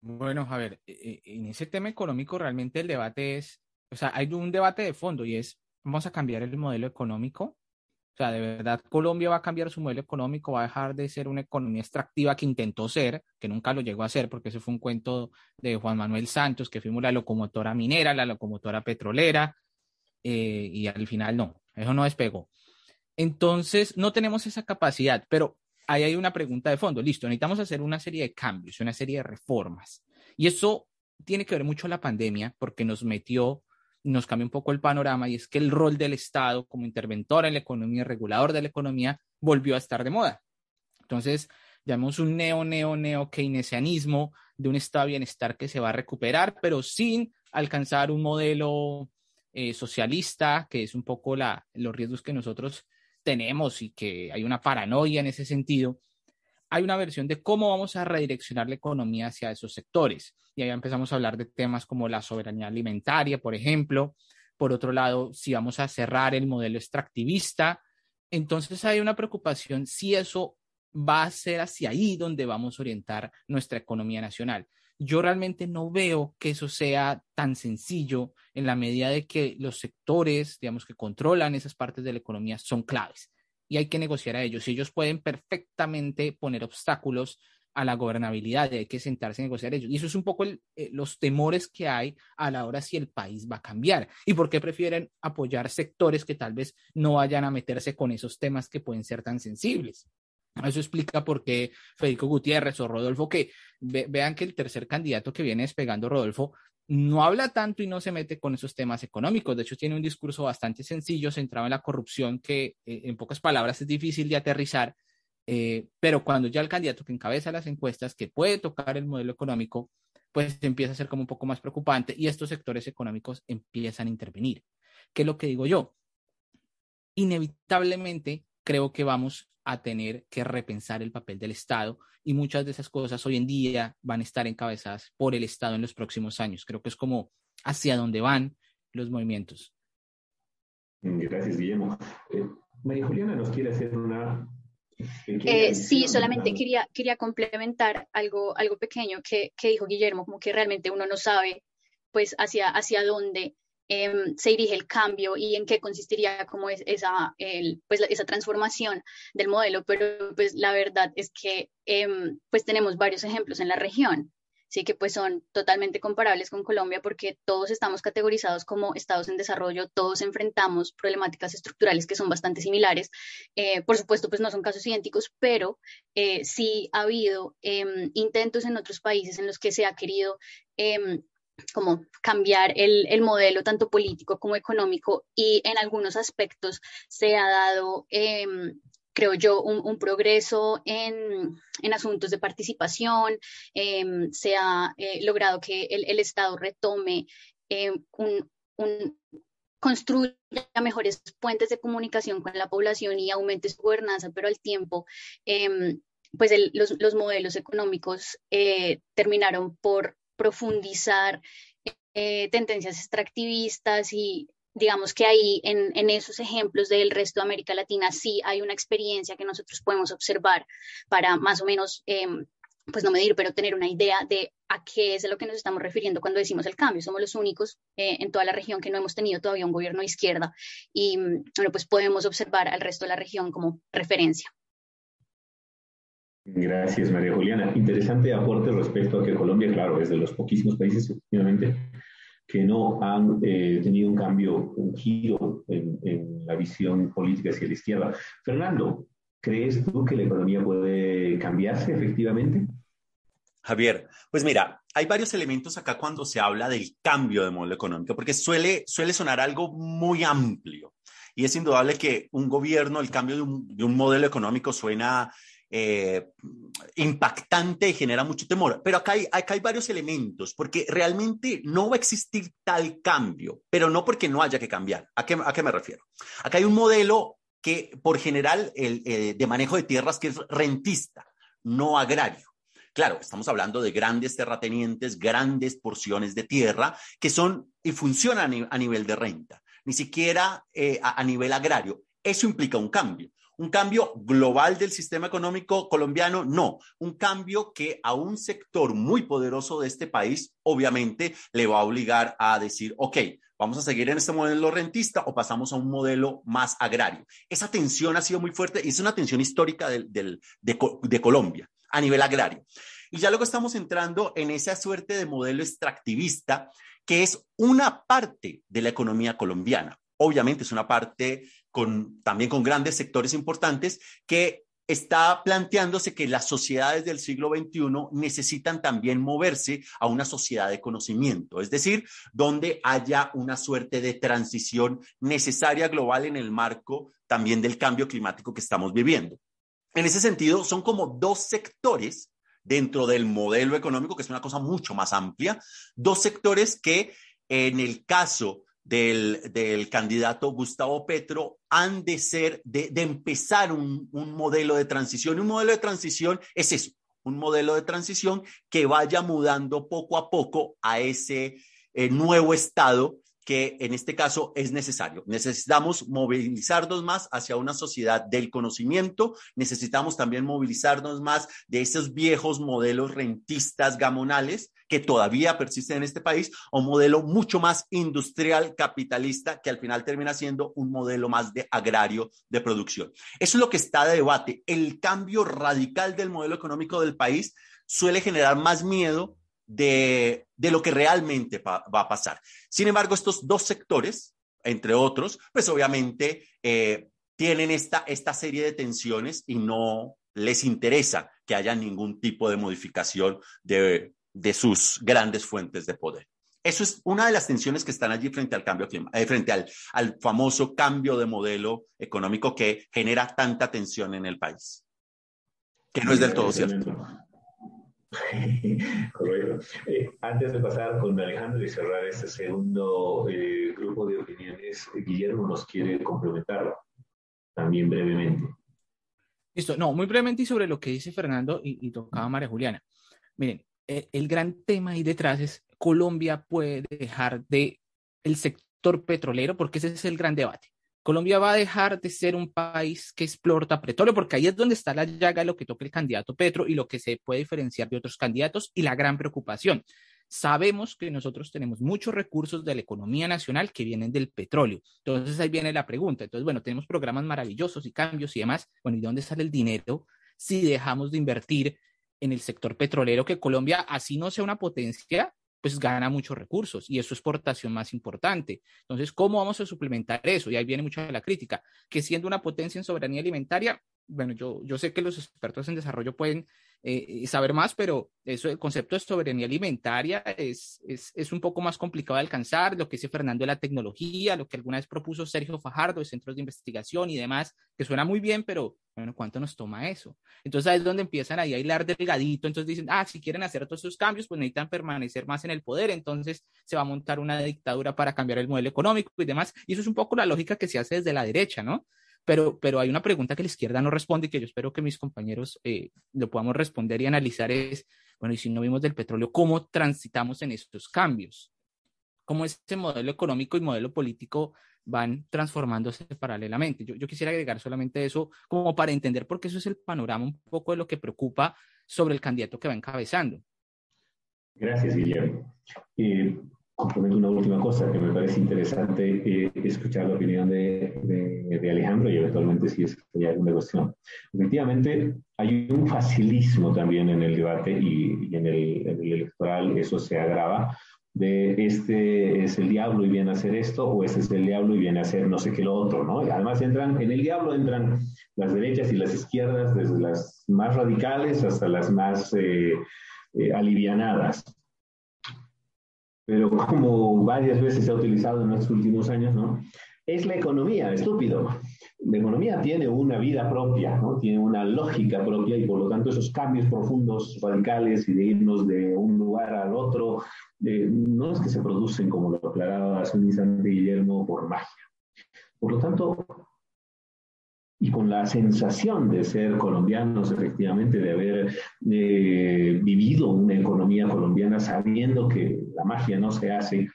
S2: Bueno, a ver, e, e, en ese tema económico realmente el debate es o sea, hay un debate de fondo y es, ¿vamos a cambiar el modelo económico? O sea, de verdad, Colombia va a cambiar su modelo económico, va a dejar de ser una economía extractiva que intentó ser, que nunca lo llegó a ser, porque ese fue un cuento de Juan Manuel Santos, que fuimos la locomotora minera, la locomotora petrolera, eh, y al final no, eso no despegó. Entonces, no tenemos esa capacidad, pero ahí hay una pregunta de fondo. Listo, necesitamos hacer una serie de cambios, una serie de reformas. Y eso tiene que ver mucho la pandemia, porque nos metió nos cambia un poco el panorama y es que el rol del Estado como interventor en la economía, regulador de la economía, volvió a estar de moda. Entonces, llamamos un neo, neo, neo keynesianismo de un estado bienestar que se va a recuperar, pero sin alcanzar un modelo eh, socialista, que es un poco la, los riesgos que nosotros tenemos y que hay una paranoia en ese sentido hay una versión de cómo vamos a redireccionar la economía hacia esos sectores. Y ahí empezamos a hablar de temas como la soberanía alimentaria, por ejemplo. Por otro lado, si vamos a cerrar el modelo extractivista. Entonces hay una preocupación si eso va a ser hacia ahí donde vamos a orientar nuestra economía nacional. Yo realmente no veo que eso sea tan sencillo en la medida de que los sectores, digamos, que controlan esas partes de la economía son claves y hay que negociar a ellos. Ellos pueden perfectamente poner obstáculos a la gobernabilidad y hay que sentarse a negociar ellos. Y eso es un poco eh, los temores que hay a la hora si el país va a cambiar y por qué prefieren apoyar sectores que tal vez no vayan a meterse con esos temas que pueden ser tan sensibles. Eso explica por qué Federico Gutiérrez o Rodolfo, que vean que el tercer candidato que viene despegando, Rodolfo, no habla tanto y no se mete con esos temas económicos. De hecho, tiene un discurso bastante sencillo, centrado en la corrupción, que eh, en pocas palabras es difícil de aterrizar. Eh, pero cuando ya el candidato que encabeza las encuestas, que puede tocar el modelo económico, pues empieza a ser como un poco más preocupante y estos sectores económicos empiezan a intervenir. ¿Qué es lo que digo yo? Inevitablemente creo que vamos a tener que repensar el papel del Estado y muchas de esas cosas hoy en día van a estar encabezadas por el Estado en los próximos años. Creo que es como hacia dónde van los movimientos.
S1: Gracias, Guillermo. Eh, María Juliana nos quiere hacer una...
S4: Eh, sí, solamente quería, quería complementar algo, algo pequeño que, que, dijo Guillermo, como que realmente uno no sabe pues hacia, hacia dónde em, se dirige el cambio y en qué consistiría como es esa, pues, esa transformación del modelo, pero pues la verdad es que em, pues tenemos varios ejemplos en la región sí que pues son totalmente comparables con Colombia porque todos estamos categorizados como estados en desarrollo, todos enfrentamos problemáticas estructurales que son bastante similares. Eh, por supuesto, pues no son casos idénticos, pero eh, sí ha habido em, intentos en otros países en los que se ha querido como cambiar el, el, modelo tanto político como económico y en algunos aspectos se ha dado em, creo yo, un, progreso en, asuntos de participación, em, se ha eh, logrado que el, Estado retome em, un, construya mejores puentes de comunicación con la población y aumente su gobernanza, pero al tiempo, em, pues los, modelos económicos eh, terminaron por profundizar eh, tendencias extractivistas y digamos que ahí en, esos ejemplos del resto de América Latina sí hay una experiencia que nosotros podemos observar para más o menos, em, pues no medir, pero tener una idea de a qué es a lo que nos estamos refiriendo cuando decimos el cambio. Somos los únicos eh, en toda la región que no hemos tenido todavía un gobierno de izquierda y bueno, pues podemos observar al resto de la región como referencia.
S1: Gracias, María Juliana. Interesante aporte respecto a que Colombia, claro, es de los poquísimos países, efectivamente, que no han eh, tenido un cambio, un giro en, en, la visión política hacia la izquierda. Fernando, ¿crees tú que la economía puede cambiarse efectivamente?
S3: Javier, pues mira, hay varios elementos acá cuando se habla del cambio de modelo económico, porque suele, suele sonar algo muy amplio. Y es indudable que un gobierno, el cambio de un, de un modelo económico suena eh, impactante y genera mucho temor. Pero acá hay, acá hay varios elementos, porque realmente no va a existir tal cambio, pero no porque no haya que cambiar. ¿A qué, a qué me refiero? Acá hay un modelo que por general el, de manejo de tierras que es rentista, no agrario. Claro, estamos hablando de grandes terratenientes, grandes porciones de tierra que son y funcionan a nivel de renta, ni siquiera eh, a nivel agrario. Eso implica un cambio. Un cambio global del sistema económico colombiano, no. Un cambio que a un sector muy poderoso de este país, obviamente, le va a obligar a decir, ok, vamos a seguir en este modelo rentista o pasamos a un modelo más agrario. Esa tensión ha sido muy fuerte y es una tensión histórica de, de Colombia a nivel agrario. Y ya luego estamos entrando en esa suerte de modelo extractivista que es una parte de la economía colombiana. Obviamente es una parte también con grandes sectores importantes que está planteándose que las sociedades del siglo XXI necesitan también moverse a una sociedad de conocimiento, es decir, donde haya una suerte de transición necesaria global en el marco también del cambio climático que estamos viviendo. En ese sentido, son como dos sectores dentro del modelo económico, que es una cosa mucho más amplia, dos sectores que en el caso del, candidato Gustavo Petro han de ser, de, empezar un, modelo de transición. Un modelo de transición es eso, un modelo de transición que vaya mudando poco a poco a ese eh, nuevo estado que en este caso es necesario. Necesitamos movilizarnos más hacia una sociedad del conocimiento, necesitamos también movilizarnos más de esos viejos modelos rentistas gamonales que todavía persisten en este país, a un modelo mucho más industrial, capitalista, que al final termina siendo un modelo más de agrario de producción. Eso es lo que está de debate. El cambio radical del modelo económico del país suele generar más miedo de, lo que realmente va, a pasar. Sin embargo, estos dos sectores, entre otros, pues obviamente eh, tienen esta, esta serie de tensiones y no les interesa que haya ningún tipo de modificación de, sus grandes fuentes de poder. Eso es una de las tensiones que están allí frente al cambio climático, eh, frente al, al, famoso cambio de modelo económico que genera tanta tensión en el país, que no es del todo cierto.
S1: Eh, antes de pasar con Alejandro y cerrar este segundo eh, grupo de opiniones, Guillermo nos quiere complementar también brevemente.
S2: Listo, no, muy brevemente y sobre lo que dice Fernando y, tocaba María Juliana. Miren, el, el gran tema ahí detrás es Colombia puede dejar de el sector petrolero porque ese es el gran debate. Colombia va a dejar de ser un país que explota petróleo, porque ahí es donde está la llaga lo que toca el candidato Petro y lo que se puede diferenciar de otros candidatos y la gran preocupación. sabemos que nosotros tenemos muchos recursos de la economía nacional que vienen del petróleo. Entonces ahí viene la pregunta. Entonces, bueno, tenemos programas maravillosos y cambios y demás. Bueno, ¿y dónde sale el dinero si dejamos de invertir en el sector petrolero que Colombia, así no sea una potencia, pues gana muchos recursos y es su exportación más importante. Entonces, ¿cómo vamos a suplementar eso? Y ahí viene mucha la crítica, que siendo una potencia en soberanía alimentaria, bueno, yo, yo sé que los expertos en desarrollo pueden eh, saber más, pero eso, el concepto de soberanía alimentaria es, es, es, un poco más complicado de alcanzar, lo que dice Fernando de la tecnología, lo que alguna vez propuso Sergio Fajardo de centros de investigación y demás, que suena muy bien, pero bueno, ¿cuánto nos toma eso? Entonces ahí es donde empiezan ahí a hilar delgadito, entonces dicen, ah, si quieren hacer todos esos cambios, pues necesitan permanecer más en el poder, entonces se va a montar una dictadura para cambiar el modelo económico y demás, y eso es un poco la lógica que se hace desde la derecha, ¿no? Pero, pero hay una pregunta que la izquierda no responde y que yo espero que mis compañeros eh, lo podamos responder y analizar es, bueno, y si no vimos del petróleo, ¿cómo transitamos en estos cambios? ¿Cómo ese modelo económico y modelo político van transformándose paralelamente? Yo, yo quisiera agregar solamente eso como para entender, porque eso es el panorama un poco de lo que preocupa sobre el candidato que va encabezando.
S1: Gracias, Guillermo. Eh, complemento una última cosa que me parece interesante eh, escuchar la opinión de, de, Alejandro y eventualmente si es que hay alguna cuestión. Efectivamente, hay un facilismo también en el debate y, y en, el, en, el, electoral eso se agrava de este es el diablo y viene a hacer esto o este es el diablo y viene a hacer no sé qué lo otro, ¿no? Y además entran, en el diablo entran las derechas y las izquierdas, desde las más radicales hasta las más eh, eh, alivianadas pero como varias veces se ha utilizado en los últimos años, ¿no? Es la economía, estúpido. La economía tiene una vida propia, ¿no? Tiene una lógica propia y por lo tanto esos cambios profundos, radicales y de irnos de un lugar al otro, eh, no es que se producen, como lo aclaraba hace un instante Guillermo, por magia. Por lo tanto, y con la sensación de ser colombianos, efectivamente, de haber eh, vivido una economía colombiana sabiendo que la magia no se hace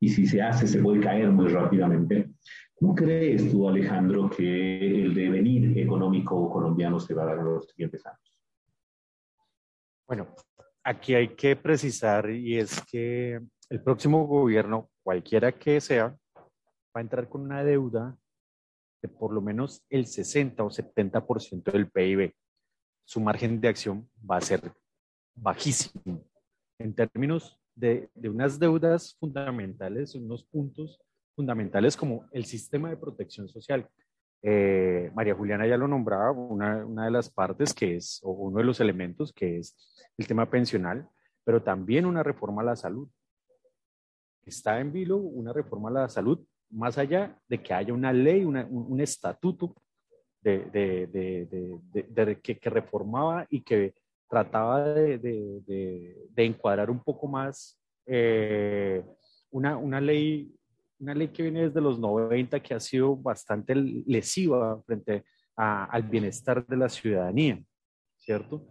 S1: y si se hace se puede caer muy rápidamente. ¿Cómo crees tú, Alejandro, que el devenir económico colombiano se va a dar en los siguientes años?
S5: Bueno, aquí hay que precisar y es que el próximo gobierno, cualquiera que sea, va a entrar con una deuda de por lo menos el 60 o 70% del PIB. Su margen de acción va a ser bajísimo. En términos de, de unas deudas fundamentales, unos puntos fundamentales como el sistema de protección social. Eh, María Juliana ya lo nombraba, una, una, de las partes que es, o uno de los elementos que es el tema pensional, pero también una reforma a la salud. Está en vilo una reforma a la salud más allá de que haya una ley, un, estatuto de, que, reformaba y que trataba de, encuadrar un poco más eh, una, ley, una ley que viene desde los 90 que ha sido bastante lesiva frente al bienestar de la ciudadanía, ¿cierto?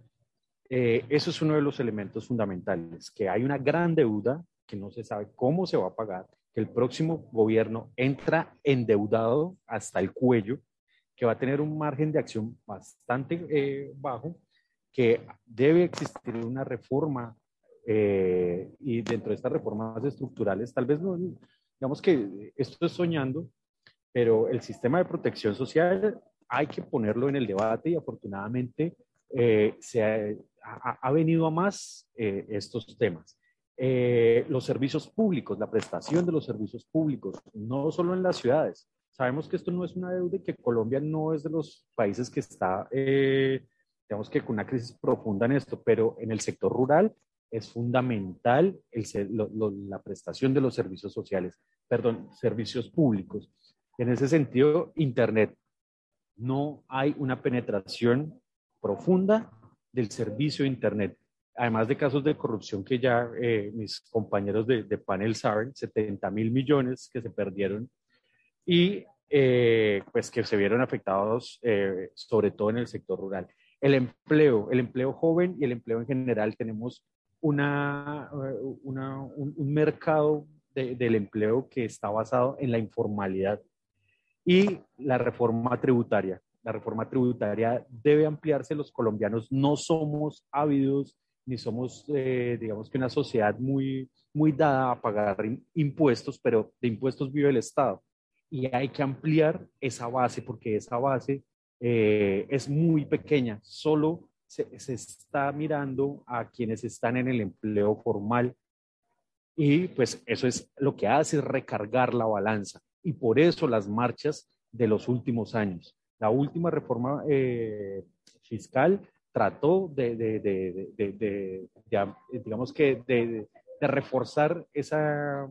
S5: Eh, eso es uno de los elementos fundamentales, que hay una gran deuda que no se sabe cómo se va a pagar, que el próximo gobierno entra endeudado hasta el cuello, que va a tener un margen de acción bastante eh, bajo, que debe existir una reforma eh, y dentro de estas reformas estructurales, tal vez no, digamos que esto es soñando, pero el sistema de protección social hay que ponerlo en el debate y afortunadamente eh, se ha, ha, venido a más estos temas. Eh, los servicios públicos, la prestación de los servicios públicos, no solo en las ciudades. Sabemos que esto no es una deuda y que Colombia no es de los países que está, eh, digamos que con una crisis profunda en esto, pero en el sector rural es fundamental el, la prestación de los servicios sociales, perdón, servicios públicos. En ese sentido, Internet, no hay una penetración profunda del servicio de Internet además de casos de corrupción que ya eh, mis compañeros de, panel saben, 70 mil millones que se perdieron y eh, pues que se vieron afectados eh, sobre todo en el sector rural. El empleo, el empleo joven y el empleo en general, tenemos una, una un, mercado del empleo que está basado en la informalidad y la reforma tributaria. La reforma tributaria debe ampliarse, los colombianos no somos ávidos ni somos, eh, digamos que una sociedad muy, muy dada a pagar impuestos, pero de impuestos vive el Estado. Y hay que ampliar esa base porque esa base eh, es muy pequeña. Solo se, está mirando a quienes están en el empleo formal y pues eso es lo que hace es recargar la balanza. Y por eso las marchas de los últimos años. La última reforma eh, fiscal trató de, digamos que de, reforzar esa,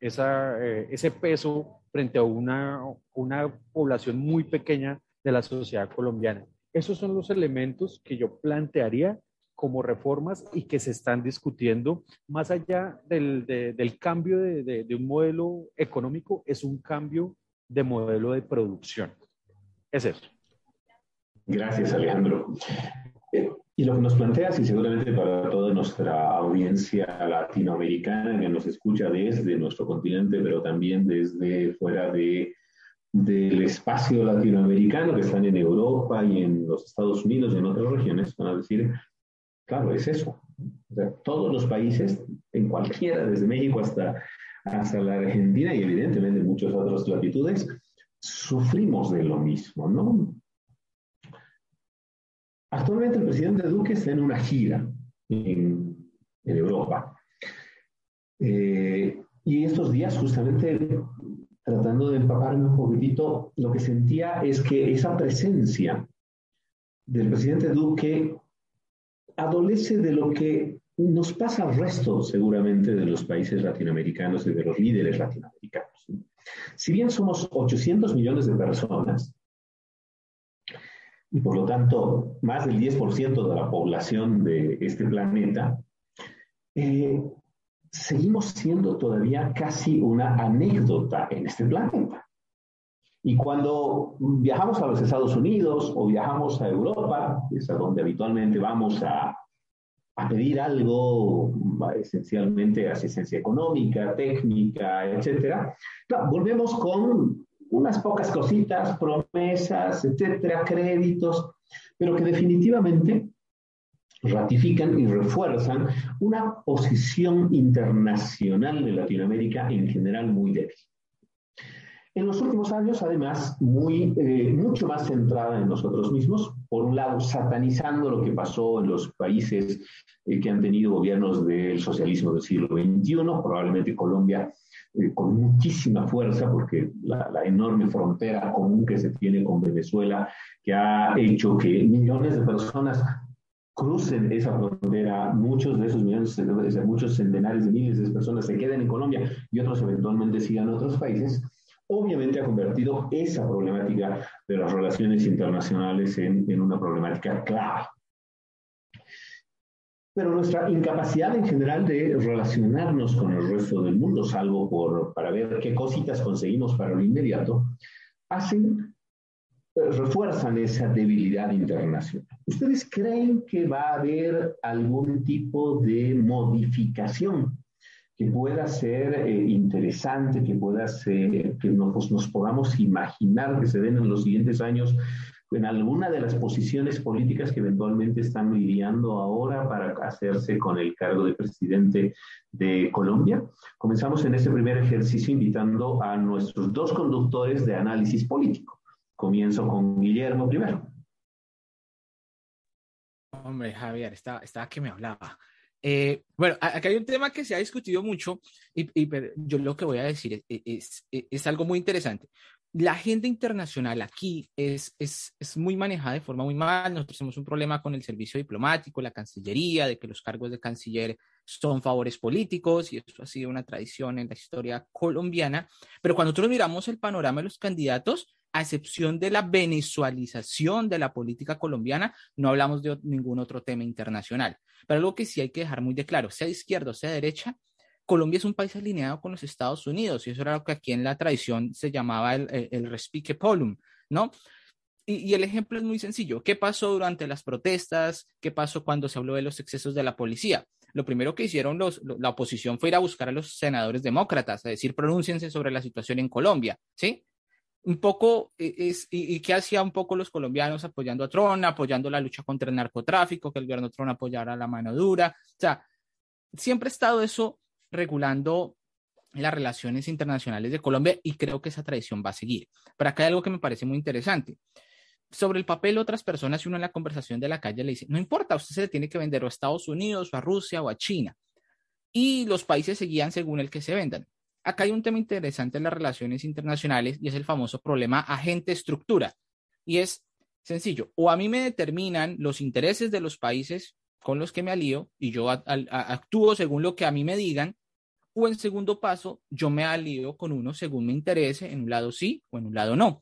S5: eh, ese peso frente a una, una población muy pequeña de la sociedad colombiana. Esos son los elementos que yo plantearía como reformas y que se están discutiendo más allá del, del cambio de, de, un modelo económico, es un cambio de modelo de producción. Es eso.
S1: Gracias, Alejandro. Eh, y lo que nos planteas, y seguramente para toda nuestra audiencia latinoamericana que nos escucha desde nuestro continente, pero también desde fuera de, del espacio latinoamericano, que están en Europa y en los Estados Unidos y en otras regiones, van a decir, Claro, es eso. todos los países, en cualquiera, desde México hasta, hasta la Argentina y evidentemente muchas otras latitudes, sufrimos de lo mismo, ¿no? Actualmente el presidente Duque está en una gira en, Europa. Eh, y estos días, justamente tratando de empaparme un poquitito, lo que sentía es que esa presencia del presidente Duque adolece de lo que nos pasa al resto, seguramente, de los países latinoamericanos y de los líderes latinoamericanos. Si bien somos 800 millones de personas, y por lo tanto más del 10% de la población de este planeta, eh, seguimos siendo todavía casi una anécdota en este planeta. Y cuando viajamos a los Estados Unidos o viajamos a Europa, es a donde habitualmente vamos a, a pedir algo, esencialmente asistencia económica, técnica, etcétera, volvemos con unas pocas cositas, promesas, etcétera, créditos, pero que definitivamente ratifican y refuerzan una posición internacional de Latinoamérica en general muy débil. En los últimos años, además, muy, eh, mucho más centrada en nosotros mismos, por un lado, satanizando lo que pasó en los países eh, que han tenido gobiernos del socialismo del siglo XXI, probablemente Colombia eh, con muchísima fuerza, porque la, la, enorme frontera común que se tiene con Venezuela, que ha hecho que millones de personas crucen esa frontera, muchos de esos millones, muchos centenares de miles de personas se queden en Colombia y otros eventualmente sigan a otros países obviamente ha convertido esa problemática de las relaciones internacionales en, una problemática clave. Pero nuestra incapacidad en general de relacionarnos con el resto del mundo, salvo por, para ver qué cositas conseguimos para lo inmediato, hacen, eh, refuerzan esa debilidad internacional. ¿Ustedes creen que va a haber algún tipo de modificación que pueda ser eh, interesante, que pueda ser, que nos, nos podamos imaginar que se den en los siguientes años en alguna de las posiciones políticas que eventualmente están lidiando ahora para hacerse con el cargo de presidente de Colombia. Comenzamos en este primer ejercicio invitando a nuestros dos conductores de análisis político. Comienzo con Guillermo primero.
S2: Hombre, Javier, estaba, estaba que me hablaba. Eh, bueno, acá hay un tema que se ha discutido mucho y, yo lo que voy a decir es, es, algo muy interesante. La agenda internacional aquí es, es, es, muy manejada de forma muy mal. Nosotros tenemos un problema con el servicio diplomático, la Cancillería, de que los cargos de canciller son favores políticos y eso ha sido una tradición en la historia colombiana. Pero cuando nosotros miramos el panorama de los candidatos, a excepción de la venezualización de la política colombiana, no hablamos de ningún otro tema internacional. Pero algo que sí hay que dejar muy de claro, sea izquierda o sea de derecha, Colombia es un país alineado con los Estados Unidos y eso era lo que aquí en la tradición se llamaba el, el, respique polum, ¿no? Y, el ejemplo es muy sencillo. ¿Qué pasó durante las protestas? ¿Qué pasó cuando se habló de los excesos de la policía? Lo primero que hicieron los, la oposición fue ir a buscar a los senadores demócratas, a decir, pronúnciense sobre la situación en Colombia, ¿sí? Un poco, e, es, y, y qué hacía un poco los colombianos apoyando a Trump, apoyando la lucha contra el narcotráfico, que el gobierno Trump apoyara la mano dura. O sea, siempre ha estado eso regulando las relaciones internacionales de Colombia y creo que esa tradición va a seguir. Pero acá hay algo que me parece muy interesante. Sobre el papel, otras personas, y uno en la conversación de la calle le dice, no importa, usted se le tiene que vender a Estados Unidos, o a Rusia, o a China. Y los países seguían según el que se vendan. Acá hay un tema interesante en las relaciones internacionales y es el famoso problema agente-estructura. Y es sencillo, o a mí me determinan los intereses de los países con los que me alío y yo actúo según lo que a mí me digan, o en segundo paso, yo me alío con uno según me interese, en un lado sí o en un lado no.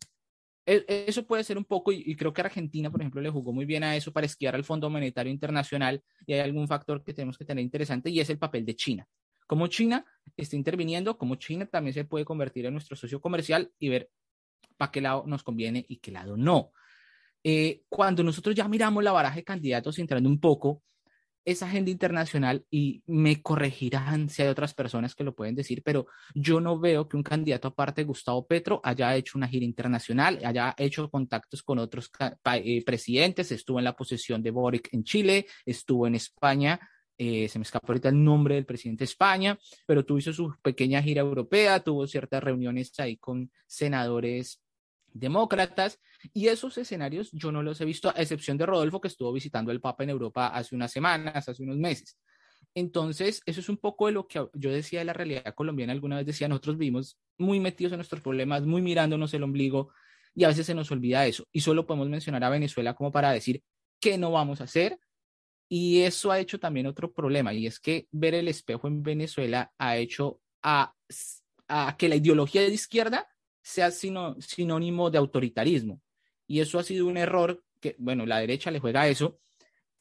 S2: E, eso puede ser un poco, y creo que Argentina, por ejemplo, le jugó muy bien a eso para esquiar al Fondo Monetario Internacional, y hay algún factor que tenemos que tener interesante, y es el papel de China. Como China está interviniendo, como China también se puede convertir en nuestro socio comercial y ver para qué lado nos conviene y qué lado no. Eh, cuando nosotros ya miramos la baraja de candidatos, entrando un poco, esa agenda internacional, y me corregirán si hay otras personas que lo pueden decir, pero yo no veo que un candidato aparte de Gustavo Petro haya hecho una gira internacional, haya hecho contactos con otros eh, presidentes, estuvo en la posesión de Boric en Chile, estuvo en España, eh, se me escapa ahorita el nombre del presidente de España, pero tuvo su pequeña gira europea, tuvo ciertas reuniones ahí con senadores demócratas y esos escenarios yo no los he visto, a excepción de Rodolfo que estuvo visitando el Papa en Europa hace unas semanas, hace unos meses. Entonces, eso es un poco de lo que yo decía de la realidad colombiana. Alguna vez decía, nosotros vivimos muy metidos en nuestros problemas, muy mirándonos el ombligo y a veces se nos olvida eso. Y solo podemos mencionar a Venezuela como para decir qué no vamos a hacer. Y eso ha hecho también otro problema y es que ver el espejo en Venezuela ha hecho a, a que la ideología de izquierda sea sinónimo de autoritarismo. Y eso ha sido un error que, bueno, la derecha le juega a eso.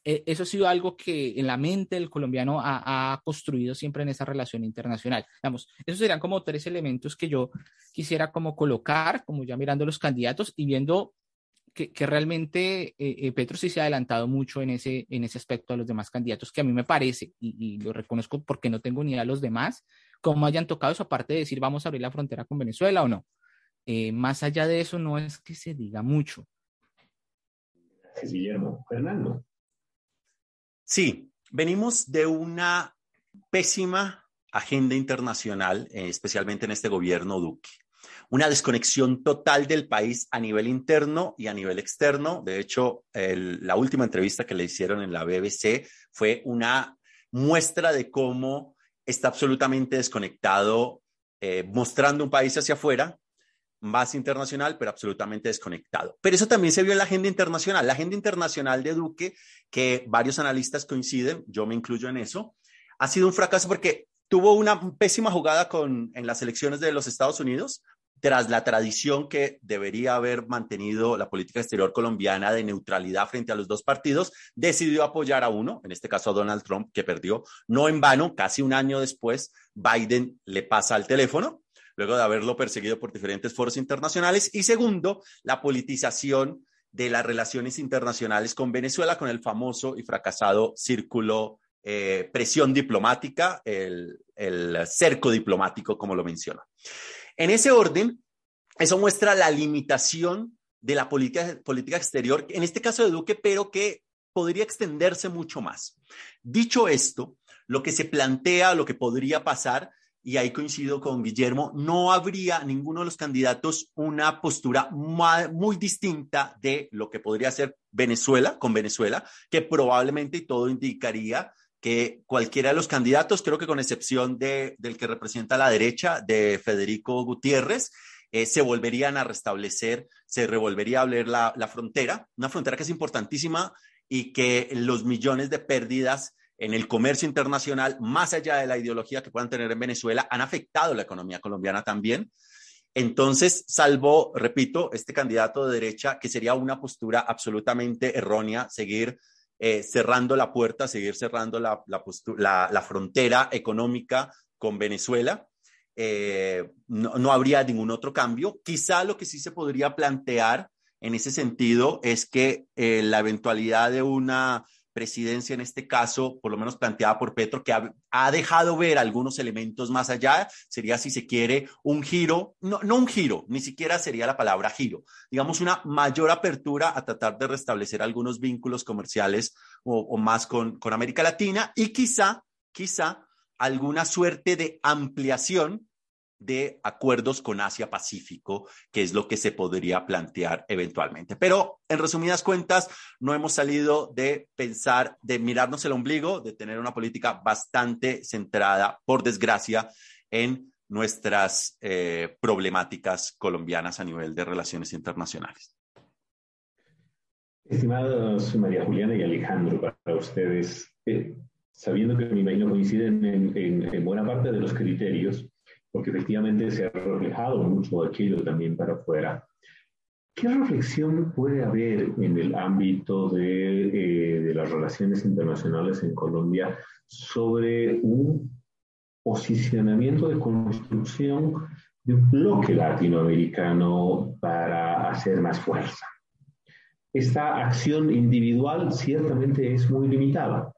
S2: E, eso ha sido algo que en la mente del colombiano ha, construido siempre en esa relación internacional. Digamos, esos serían como tres elementos que yo quisiera como colocar, como ya mirando los candidatos y viendo que, realmente eh, eh, Petro sí se ha adelantado mucho en ese, en ese aspecto a los demás candidatos, que a mí me parece, y, y lo reconozco porque no tengo ni idea de los demás, cómo hayan tocado eso, aparte de decir vamos a abrir la frontera con Venezuela o no. Eh, más allá de eso, no es que se diga mucho.
S1: Gracias, Guillermo. Fernando.
S3: Sí, venimos de una pésima agenda internacional, eh, especialmente en este gobierno Duque. Una desconexión total del país a nivel interno y a nivel externo. De hecho, la última entrevista que le hicieron en la BBC fue una muestra de cómo está absolutamente desconectado, eh, mostrando un país hacia afuera más internacional, pero absolutamente desconectado. Pero eso también se vio en la agenda internacional. La agenda internacional de Duque, que varios analistas coinciden, yo me incluyo en eso, ha sido un fracaso porque tuvo una pésima jugada con, en las elecciones de los Estados Unidos, tras la tradición que debería haber mantenido la política exterior colombiana de neutralidad frente a los dos partidos, decidió apoyar a uno, en este caso a Donald Trump, que perdió. No en vano, casi un año después, Biden le pasa al teléfono luego de haberlo perseguido por diferentes foros internacionales. Y segundo, la politización de las relaciones internacionales con Venezuela, con el famoso y fracasado círculo eh, presión diplomática, el, cerco diplomático, como lo menciona. En ese orden, eso muestra la limitación de la política, política exterior, en este caso de Duque, pero que podría extenderse mucho más. Dicho esto, lo que se plantea, lo que podría pasar, y ahí coincido con Guillermo, no habría ninguno de los candidatos una postura muy distinta de lo que podría ser Venezuela, con Venezuela, que probablemente todo indicaría que cualquiera de los candidatos, creo que con excepción de, del que representa la derecha, de Federico Gutiérrez, eh, se volverían a restablecer, se revolvería a abrir la, la frontera, una frontera que es importantísima y que los millones de pérdidas en el comercio internacional, más allá de la ideología que puedan tener en Venezuela, han afectado la economía colombiana también. Entonces, salvo, repito, este candidato de derecha, que sería una postura absolutamente errónea, seguir eh, cerrando la puerta, seguir cerrando la, la, frontera económica con Venezuela. Eh, no, habría ningún otro cambio. Quizá lo que sí se podría plantear en ese sentido es que eh, la eventualidad de una presidencia, en este caso, por lo menos planteada por Petro, que ha, dejado ver algunos elementos más allá, sería, si se quiere, un giro, no, no un giro, ni siquiera sería la palabra giro, digamos una mayor apertura a tratar de restablecer algunos vínculos comerciales o, más con, con América Latina y quizá, quizá alguna suerte de ampliación de acuerdos con Asia-Pacífico, que es lo que se podría plantear eventualmente. Pero en resumidas cuentas, no hemos salido de pensar, de mirarnos el ombligo, de tener una política bastante centrada, por desgracia, en nuestras eh, problemáticas colombianas a nivel de relaciones internacionales.
S1: Estimados María Juliana y Alejandro, para ustedes, eh, sabiendo que me imagino coinciden en buena parte de los criterios, porque efectivamente se ha reflejado mucho aquello también para afuera. ¿Qué reflexión puede haber en el ámbito de, eh, de, las relaciones internacionales en Colombia sobre un posicionamiento de construcción de un bloque latinoamericano para hacer más fuerza? Esta acción individual ciertamente es muy limitada.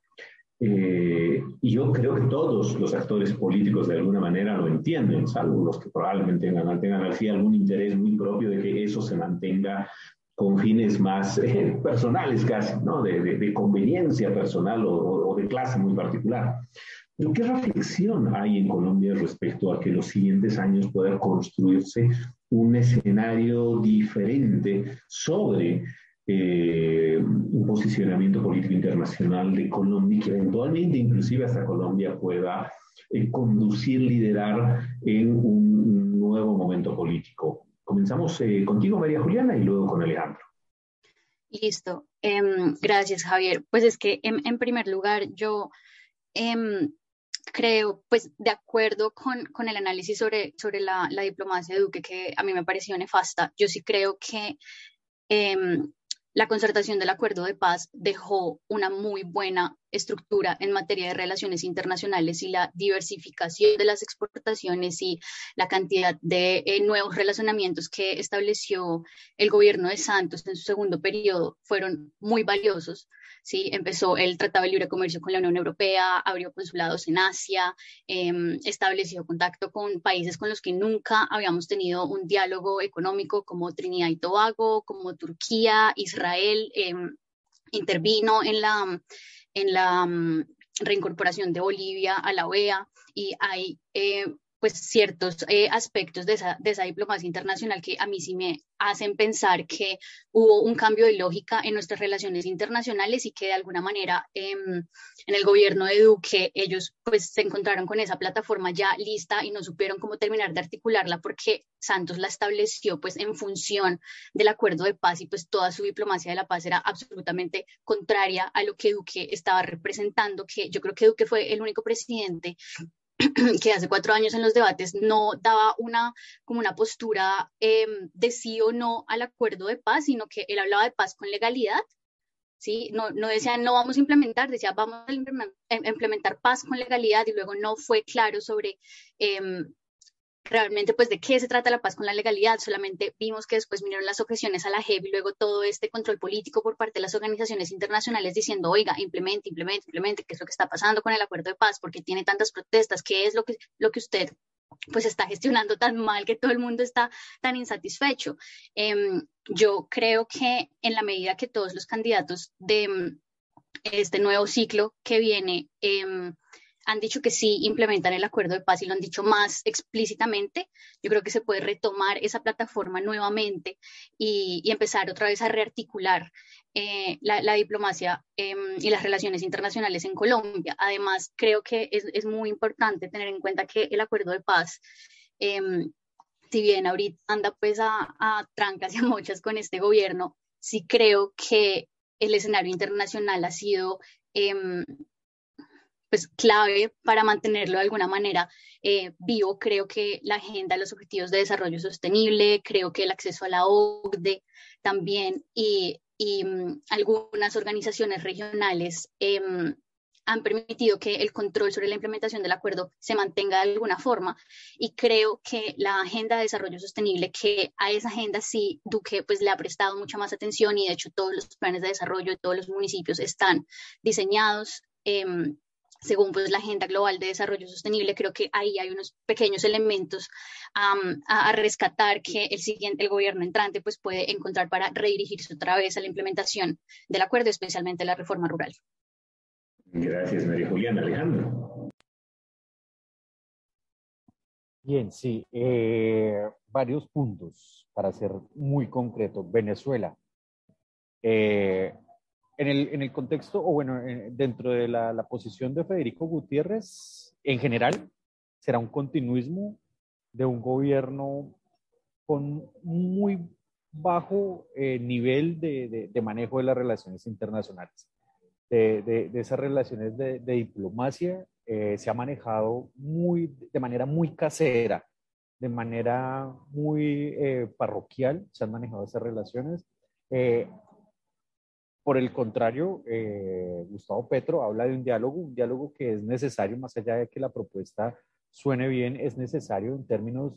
S1: Eh, y yo creo que todos los actores políticos de alguna manera lo entienden, salvo los que probablemente tengan, tengan así algún interés muy propio de que eso se mantenga con fines más eh, personales casi, ¿no? De, de, conveniencia personal o, o, de clase muy particular. Pero ¿qué reflexión hay en Colombia respecto a que los siguientes años pueda construirse un escenario diferente sobre eh, un posicionamiento político internacional de Colombia que eventualmente inclusive hasta Colombia pueda eh, conducir, liderar en un nuevo momento político. Comenzamos eh, contigo, María Juliana, y luego con Alejandro.
S4: Listo. Em, gracias, Javier. Pues es que en, primer lugar, yo em, creo, pues de acuerdo con, con el análisis sobre, sobre la, la, diplomacia de Duque, que a mí me pareció nefasta, yo sí creo que em, la concertación del acuerdo de paz dejó una muy buena estructura en materia de relaciones internacionales y la diversificación de las exportaciones y la cantidad de eh, nuevos relacionamientos que estableció el gobierno de Santos en su segundo periodo fueron muy valiosos ¿sí? Empezó el Tratado de Libre Comercio con la Unión Europea, abrió consulados en Asia, em, estableció contacto con países con los que nunca habíamos tenido un diálogo económico como Trinidad y Tobago, como Turquía, Israel, em, intervino en la, en la reincorporación de Bolivia a la OEA y hay pues ciertos eh, aspectos de esa, diplomacia internacional que a mí sí me hacen pensar que hubo un cambio de lógica en nuestras relaciones internacionales y que de alguna manera em, en el gobierno de Duque ellos pues se encontraron con esa plataforma ya lista y no supieron cómo terminar de articularla porque Santos la estableció pues en función del acuerdo de paz y pues toda su diplomacia de la paz era absolutamente contraria a lo que Duque estaba representando, que yo creo que Duque fue el único presidente que hace cuatro años en los debates no daba una, como una postura em, de sí o no al acuerdo de paz, sino que él hablaba de paz con legalidad, ¿sí? No, no decía no vamos a implementar, decía vamos a implementar paz con legalidad y luego no fue claro sobre em, realmente pues de qué se trata la paz con la legalidad, solamente vimos que después vinieron las objeciones a la JEP y luego todo este control político por parte de las organizaciones internacionales diciendo, oiga, implemente, implemente, implemente, qué es lo que está pasando con el acuerdo de paz, porque tiene tantas protestas, qué es lo que, lo que usted pues está gestionando tan mal que todo el mundo está tan insatisfecho. Em, yo creo que en la medida que todos los candidatos de em, este nuevo ciclo que viene eh, han dicho que sí implementan el acuerdo de paz y lo han dicho más explícitamente, yo creo que se puede retomar esa plataforma nuevamente y, empezar otra vez a rearticular eh, la, diplomacia em, y las relaciones internacionales en Colombia. Además, creo que es, muy importante tener en cuenta que el acuerdo de paz, em, si bien ahorita anda pues a, trancas y a mochas con este gobierno, sí creo que el escenario internacional ha sido em, pues clave para mantenerlo de alguna manera eh, vivo. Creo que la agenda de los objetivos de desarrollo sostenible, creo que el acceso a la OCDE también y, y mm, algunas organizaciones regionales em, han permitido que el control sobre la implementación del acuerdo se mantenga de alguna forma y creo que la agenda de desarrollo sostenible, que a esa agenda sí Duque pues le ha prestado mucha más atención y de hecho todos los planes de desarrollo de todos los municipios están diseñados. Em, según pues, la Agenda Global de Desarrollo Sostenible, creo que ahí hay unos pequeños elementos a, rescatar que el siguiente, el gobierno entrante, pues puede encontrar para redirigirse otra vez a la implementación del acuerdo, especialmente la reforma rural.
S1: Gracias, María Juliana. Alejandro.
S5: Bien, sí, eh, varios puntos para ser muy concreto. Venezuela. Eh, en el, en el contexto, o bueno, dentro de la, la, posición de Federico Gutiérrez, en general, será un continuismo de un gobierno con muy bajo eh, nivel de, de, manejo de las relaciones internacionales. De, de esas relaciones de, diplomacia eh, se ha manejado muy, de manera muy casera, de manera muy eh, parroquial, se han manejado esas relaciones. Por el contrario, eh, Gustavo Petro habla de un diálogo, un diálogo que es necesario, más allá de que la propuesta suene bien, es necesario en términos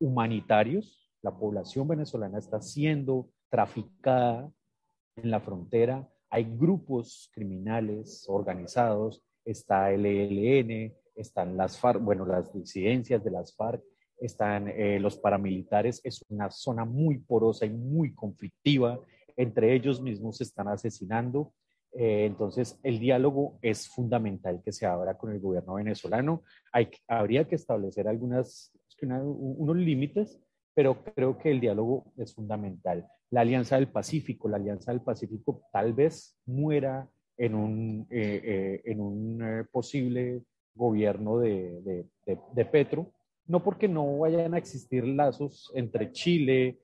S5: humanitarios. La población venezolana está siendo traficada en la frontera. Hay grupos criminales organizados, está el ELN, están las FARC, bueno, las disidencias de las FARC, están eh, los paramilitares. Es una zona muy porosa y muy conflictiva entre ellos mismos se están asesinando. Eh, entonces, el diálogo es fundamental que se abra con el gobierno venezolano. Hay, habría que establecer algunas, unos límites, pero creo que el diálogo es fundamental. La Alianza del Pacífico, la Alianza del Pacífico tal vez muera en un, eh, eh, en un posible gobierno de, de, de, Petro, no porque no vayan a existir lazos entre Chile,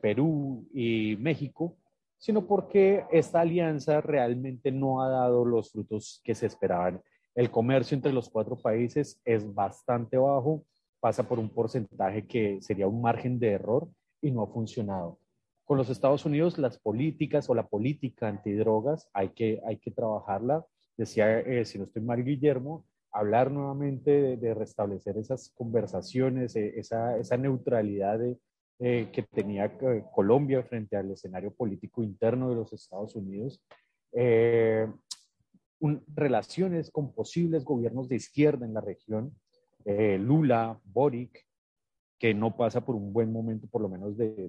S5: Perú y México, sino porque esta alianza realmente no ha dado los frutos que se esperaban. El comercio entre los cuatro países es bastante bajo, pasa por un porcentaje que sería un margen de error y no ha funcionado. Con los Estados Unidos, las políticas o la política antidrogas hay que, hay que trabajarla. Decía, eh, si no estoy mal, Guillermo, hablar nuevamente de, restablecer esas conversaciones, eh, esa, esa neutralidad de, eh, que tenía eh, Colombia frente al escenario político interno de los Estados Unidos, eh, relaciones con posibles gobiernos de izquierda en la región, Lula, Boric, que no pasa por un buen momento, por lo menos de,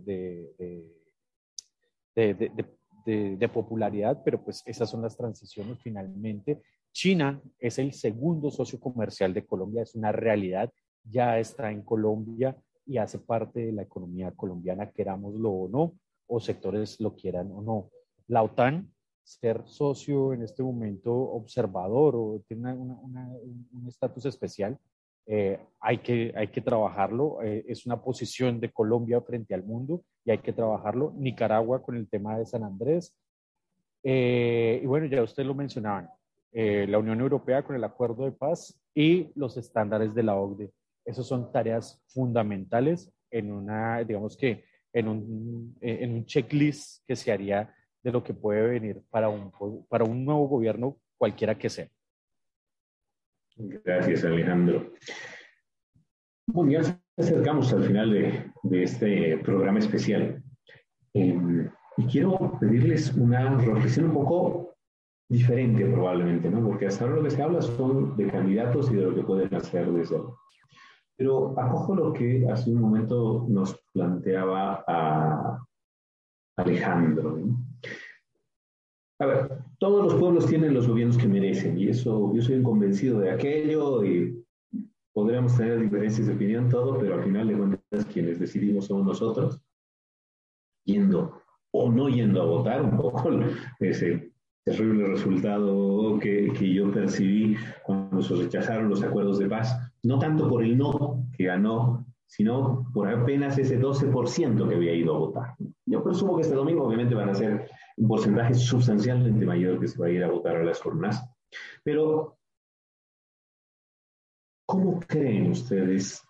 S5: de, de popularidad, pero pues esas son las transiciones finalmente. China es el segundo socio comercial de Colombia, es una realidad, ya está en Colombia, y hace parte de la economía colombiana, querámoslo o no, o sectores lo quieran o no. La OTAN, ser socio en este momento observador o tiene un estatus especial, eh, hay, que, hay que trabajarlo. Eh, es una posición de Colombia frente al mundo y hay que trabajarlo. Nicaragua con el tema de San Andrés. Eh, y bueno, ya ustedes lo mencionaban, la Unión Europea con el acuerdo de paz y los estándares de la OCDE. Esas son tareas fundamentales en una, digamos que, en un, en un checklist que se haría de lo que puede venir para un, para un nuevo gobierno, cualquiera que sea.
S1: Gracias, Alejandro. Bueno, ya nos acercamos al final de, de este programa especial. Em, y quiero pedirles una reflexión un poco diferente probablemente, ¿no? Porque hasta ahora lo que se habla son de candidatos y de lo que pueden hacer desde pero acojo lo que hace un momento nos planteaba a Alejandro. A ver, todos los pueblos tienen los gobiernos que merecen y eso yo soy un convencido de aquello y podríamos tener diferencias de opinión todo, pero al final de cuentas quienes decidimos somos nosotros, yendo o no yendo a votar un poco ese terrible resultado que, que yo percibí cuando se rechazaron los acuerdos de paz no tanto por el no que ganó, sino por apenas ese 12% que había ido a votar. Yo presumo que este domingo obviamente van a ser un porcentaje sustancialmente mayor que se va a ir a votar a las urnas. Pero, ¿cómo creen ustedes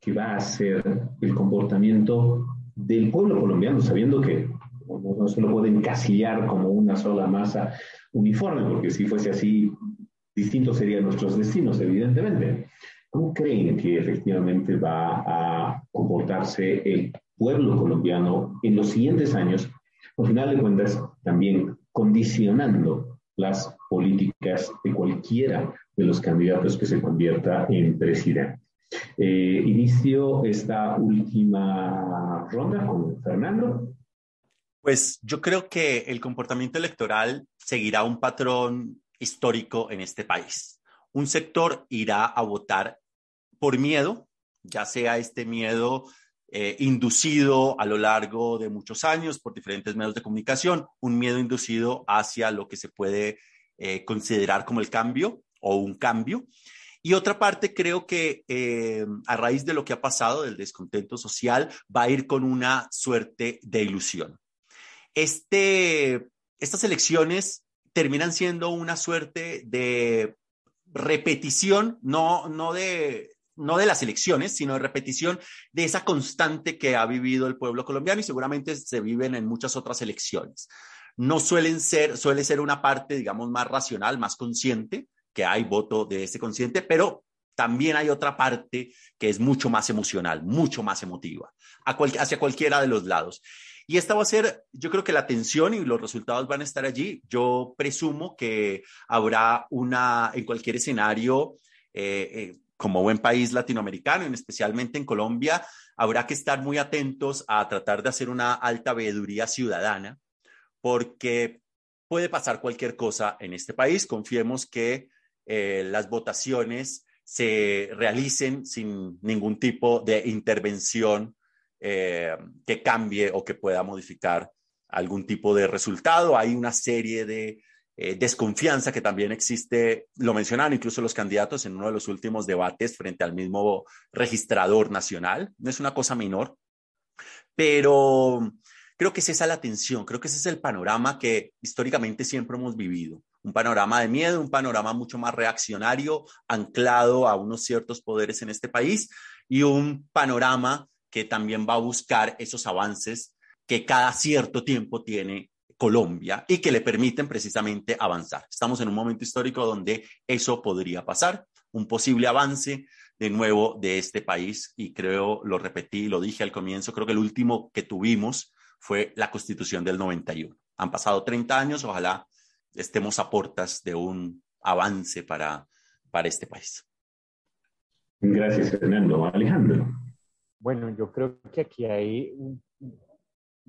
S1: que va a ser el comportamiento del pueblo colombiano, sabiendo que no, se lo pueden encasillar como una sola masa uniforme, porque si fuese así, distintos serían nuestros destinos, evidentemente. ¿Cómo creen que efectivamente va a comportarse el pueblo colombiano en los siguientes años? Al final de cuentas, también condicionando las políticas de cualquiera de los candidatos que se convierta en presidente. Eh, inicio esta última ronda con Fernando.
S3: Pues yo creo que el comportamiento electoral seguirá un patrón histórico en este país. Un sector irá a votar por miedo, ya sea este miedo eh, inducido a lo largo de muchos años por diferentes medios de comunicación, un miedo inducido hacia lo que se puede eh, considerar como el cambio o un cambio. Y otra parte, creo que eh, a raíz de lo que ha pasado, del descontento social, va a ir con una suerte de ilusión. Este, estas elecciones terminan siendo una suerte de repetición, no, no de no de las elecciones, sino de repetición de esa constante que ha vivido el pueblo colombiano y seguramente se viven en muchas otras elecciones. No suelen ser, suele ser una parte, digamos, más racional, más consciente, que hay voto de ese consciente, pero también hay otra parte que es mucho más emocional, mucho más emotiva, hacia cualquiera de los lados. Y esta va a ser, yo creo que la atención y los resultados van a estar allí. Yo presumo que habrá una, en cualquier escenario, eh, eh, como buen país latinoamericano, y especialmente en Colombia, habrá que estar muy atentos a tratar de hacer una alta veeduría ciudadana, porque puede pasar cualquier cosa en este país. Confiemos que eh, las votaciones se realicen sin ningún tipo de intervención eh, que cambie o que pueda modificar algún tipo de resultado. Hay una serie de eh, desconfianza que también existe, lo mencionaron incluso los candidatos en uno de los últimos debates frente al mismo registrador nacional. No es una cosa menor, pero creo que es esa la tensión, creo que ese es el panorama que históricamente siempre hemos vivido. Un panorama de miedo, un panorama mucho más reaccionario, anclado a unos ciertos poderes en este país y un panorama que también va a buscar esos avances que cada cierto tiempo tiene Colombia y que le permiten precisamente avanzar. Estamos en un momento histórico donde eso podría pasar, un posible avance de nuevo de este país y creo, lo repetí, lo dije al comienzo, creo que el último que tuvimos fue la constitución del 91. Han pasado 30 años, ojalá estemos a portas de un avance para, para este país.
S1: Gracias, Fernando. Alejandro.
S5: Bueno, yo creo que aquí hay,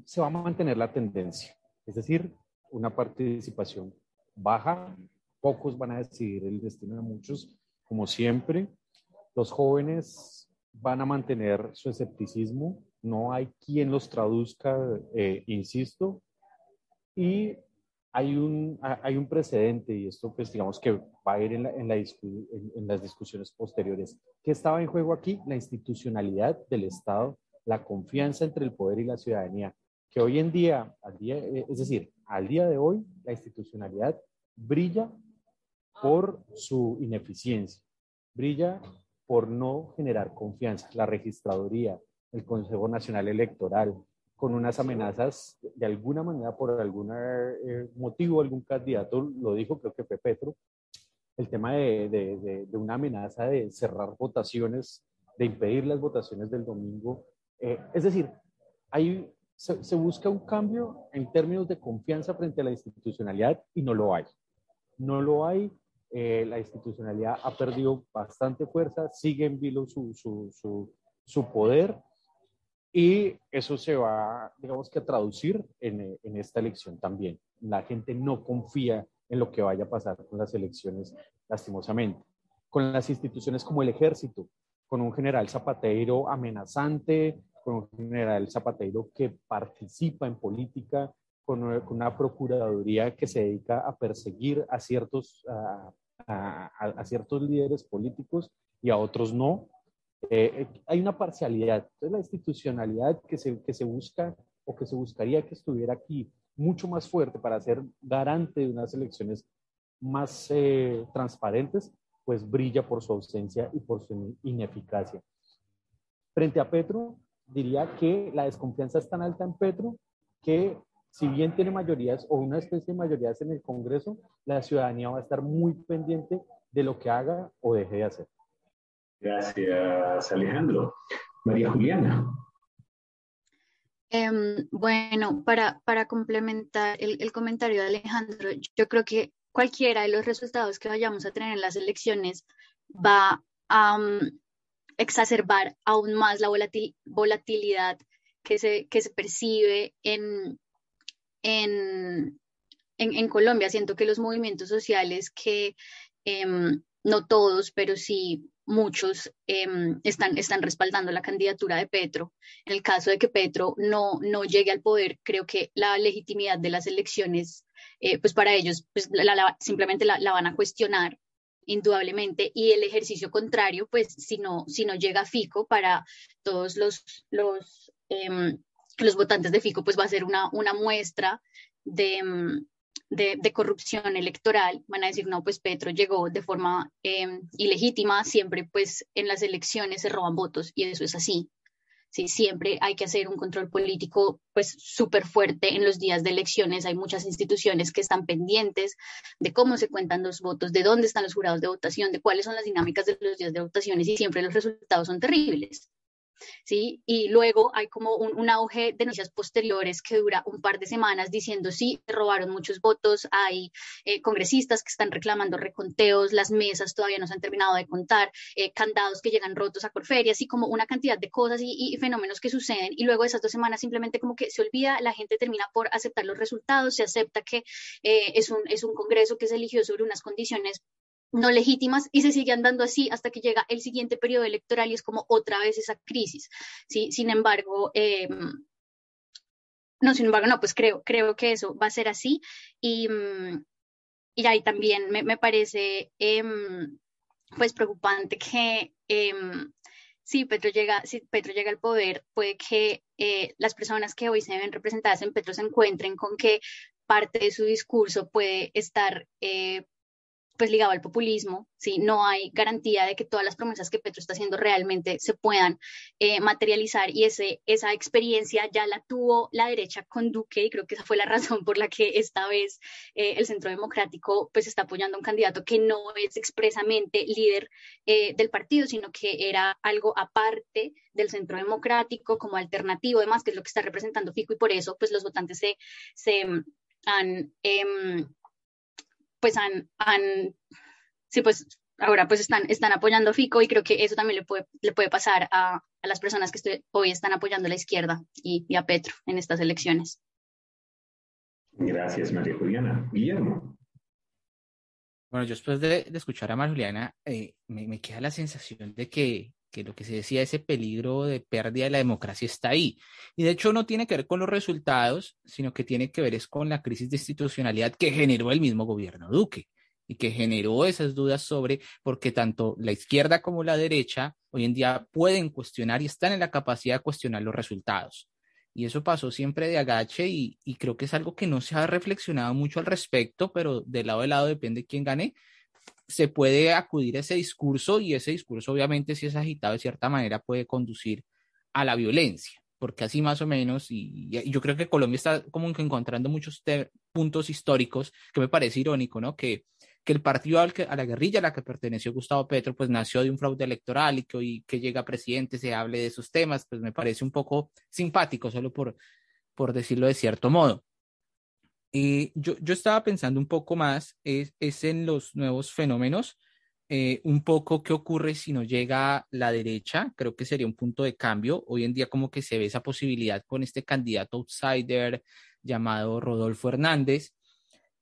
S5: se va a mantener la tendencia. Es decir, una participación baja, pocos van a decidir el destino de muchos, como siempre. Los jóvenes van a mantener su escepticismo, no hay quien los traduzca, eh, insisto, y hay un, hay un precedente, y esto pues digamos que va a ir en, en, en las discusiones posteriores. ¿Qué estaba en juego aquí? La institucionalidad del Estado, la confianza entre el poder y la ciudadanía que hoy en día, al día, eh, es decir, al día de hoy, la institucionalidad brilla por su ineficiencia, brilla por no generar confianza. La registraduría, el Consejo Nacional Electoral, con unas amenazas, de alguna manera, por algún eh, motivo, algún candidato lo dijo, creo que fue Petro, el tema de, de, de, una amenaza de cerrar votaciones, de impedir las votaciones del domingo. Eh, es decir, hay se, busca un cambio en términos de confianza frente a la institucionalidad y no lo hay. No lo hay. Eh, la institucionalidad ha perdido bastante fuerza, sigue en vilo su, su, su, su poder y eso se va, digamos que, a traducir en, en, esta elección también. La gente no confía en lo que vaya a pasar con las elecciones, lastimosamente. Con las instituciones como el ejército, con un general Zapatero amenazante, con un general Zapatero que participa en política, con una, procuraduría que se dedica a perseguir a ciertos, a, ciertos líderes políticos y a otros no. Eh, eh, hay una parcialidad. Entonces, la institucionalidad que se, que se busca o que se buscaría que estuviera aquí mucho más fuerte para ser garante de unas elecciones más eh, transparentes, pues brilla por su ausencia y por su ineficacia. Frente a Petro, diría que la desconfianza es tan alta en Petro que si bien tiene mayorías o una especie de mayorías en el Congreso, la ciudadanía va a estar muy pendiente de lo que haga o deje de hacer.
S1: Gracias, Alejandro. María Juliana.
S4: Em, bueno, para, para complementar el, comentario de Alejandro, yo creo que cualquiera de los resultados que vayamos a tener en las elecciones va a mm, exacerbar aún más la volatilidad que se, que se percibe en, en, en, Colombia. Siento que los movimientos sociales que, em, no todos, pero sí muchos em, están, están respaldando la candidatura de Petro. En el caso de que Petro no, no llegue al poder, creo que la legitimidad de las elecciones, eh, pues para ellos, pues simplemente la, van a cuestionar indudablemente y el ejercicio contrario, pues si no, si no llega Fico para todos los, los, em, los votantes de Fico, pues va a ser una, una muestra de, em, de, corrupción electoral, van a decir, no, pues Petro llegó de forma em, ilegítima, siempre pues en las elecciones se roban votos y eso es así. Sí, siempre hay que hacer un control político pues súper fuerte en los días de elecciones. Hay muchas instituciones que están pendientes de cómo se cuentan los votos, de dónde están los jurados de votación, de cuáles son las dinámicas de los días de votaciones y siempre los resultados son terribles. ¿Sí? Y luego hay como un, auge de noticias posteriores que dura un par de semanas diciendo, sí, robaron muchos votos, hay eh, congresistas que están reclamando reconteos, las mesas todavía no se han terminado de contar, eh, candados que llegan rotos a Corferia, así como una cantidad de cosas y, fenómenos que suceden. Y luego esas dos semanas simplemente como que se olvida, la gente termina por aceptar los resultados, se acepta que eh, es, un, es un Congreso que se eligió sobre unas condiciones no legítimas y se sigue andando así hasta que llega el siguiente periodo electoral y es como otra vez esa crisis. ¿sí? Sin embargo, em, no, sin embargo, no, pues creo, creo que eso va a ser así y, mm, y ahí también me, parece em, pues preocupante que em, si Petro llega, si Petro llega al poder, puede que eh, las personas que hoy se ven representadas en Petro se encuentren con que parte de su discurso puede estar eh, pues ligado al populismo, ¿sí? no hay garantía de que todas las promesas que Petro está haciendo realmente se puedan eh, materializar y ese, esa experiencia ya la tuvo la derecha con Duque y creo que esa fue la razón por la que esta vez eh, el Centro Democrático pues está apoyando a un candidato que no es expresamente líder eh, del partido, sino que era algo aparte del Centro Democrático como alternativo, además que es lo que está representando Fico y por eso pues los votantes se, se han... Pues han, han sí, pues ahora pues están, están apoyando a Fico y creo que eso también le puede, le puede pasar a, a las personas que hoy están apoyando a la izquierda y, y, a Petro en estas elecciones.
S1: Gracias, María Juliana. Guillermo.
S2: Bueno, yo después de, de escuchar a María Juliana, eh, me, me, queda la sensación de que que lo que se decía, ese peligro de pérdida de la democracia está ahí. Y de hecho no tiene que ver con los resultados, sino que tiene que ver es con la crisis de institucionalidad que generó el mismo gobierno Duque y que generó esas dudas sobre por qué tanto la izquierda como la derecha hoy en día pueden cuestionar y están en la capacidad de cuestionar los resultados. Y eso pasó siempre de agache y, y creo que es algo que no se ha reflexionado mucho al respecto, pero de lado a lado depende quién gane se puede acudir a ese discurso y ese discurso obviamente si es agitado de cierta manera puede conducir a la violencia, porque así más o menos, y, yo creo que Colombia está como que encontrando muchos puntos históricos que me parece irónico, ¿no? Que, que el partido al que, a la guerrilla a la que perteneció Gustavo Petro, pues nació de un fraude electoral y que hoy que llega presidente se hable de esos temas, pues me parece un poco simpático, solo por, por decirlo de cierto modo. Eh, yo, yo, estaba pensando un poco más, es, es en los nuevos fenómenos, eh, un poco qué ocurre si no llega la derecha, creo que sería un punto de cambio. Hoy en día como que se ve esa posibilidad con este candidato outsider llamado Rodolfo Hernández,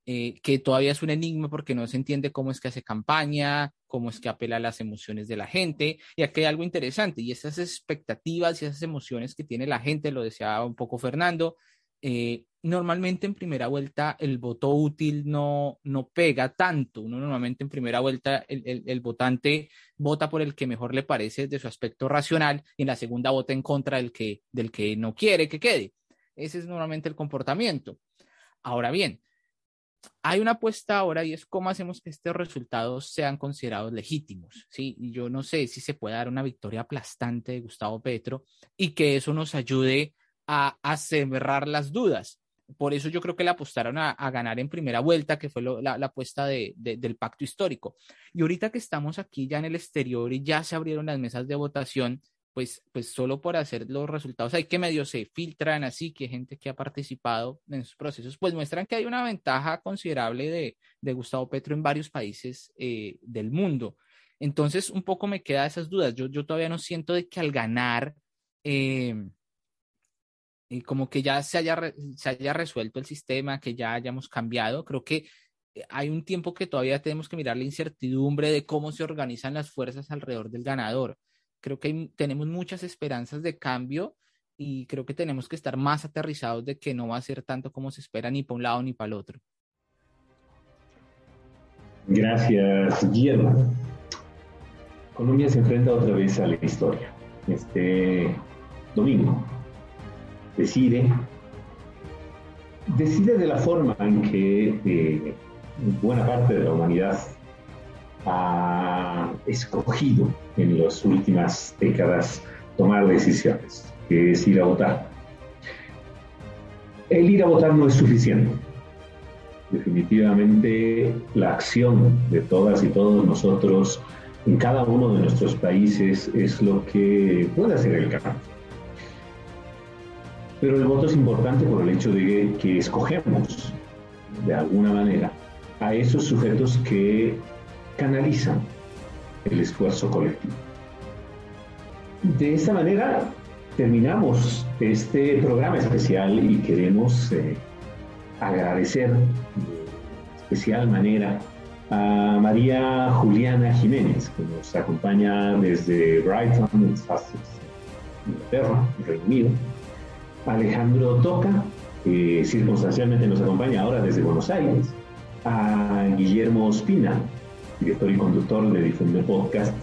S2: eh, que todavía es un enigma porque no se entiende cómo es que hace campaña, cómo es que apela a las emociones de la gente. Y aquí hay algo interesante, y esas expectativas y esas emociones que tiene la gente, lo decía un poco Fernando, eh, normalmente en primera vuelta el voto útil no, no pega tanto. Uno normalmente en primera vuelta el, el, votante vota por el que mejor le parece de su aspecto racional y en la segunda vota en contra del que, del que no quiere que quede. Ese es normalmente el comportamiento. Ahora bien, hay una apuesta ahora y es cómo hacemos que estos resultados sean considerados legítimos, ¿sí? Yo no sé si se puede dar una victoria aplastante de Gustavo Petro y que eso nos ayude a, a las dudas. por eso yo creo que le apostaron a, ganar en primera vuelta, que fue la, apuesta del pacto histórico. Y ahorita que estamos aquí ya en el exterior y ya se abrieron las mesas de votación, pues, pues solo por hacer los resultados hay que medio se filtran así, que gente que ha participado en esos procesos, pues muestran que hay una ventaja considerable de, de Gustavo Petro en varios países eh, del mundo. Entonces, un poco me queda esas dudas. Yo, yo todavía no siento de que al ganar, eh, como que ya se haya, se haya resuelto el sistema, que ya hayamos cambiado. Creo que eh, hay un tiempo que todavía tenemos que mirar la incertidumbre de cómo se organizan las fuerzas alrededor del ganador. Creo que tenemos muchas esperanzas de cambio y creo que tenemos que estar más aterrizados de que no va a ser tanto como se espera ni para un lado ni para el otro.
S1: Gracias, Guillermo. Colombia se enfrenta otra vez a la historia. Este domingo, decide, decide de la forma en que eh, buena parte de la humanidad ha escogido en las últimas décadas tomar decisiones, que es ir a votar. El ir a votar no es suficiente. Definitivamente la acción de todas y todos nosotros en cada uno de nuestros países es lo que puede hacer el cambio. Pero el voto es importante por el hecho de que, escogemos, de alguna manera, a esos sujetos que canalizan el esfuerzo colectivo. De esta manera terminamos este programa especial y queremos eh, agradecer de especial manera a María Juliana Jiménez, que nos acompaña desde Brighton, en Inglaterra, Reino Unido Alejandro Toca, que circunstancialmente nos acompaña ahora desde Buenos Aires, a Guillermo Ospina, director y conductor de Difunde Podcast,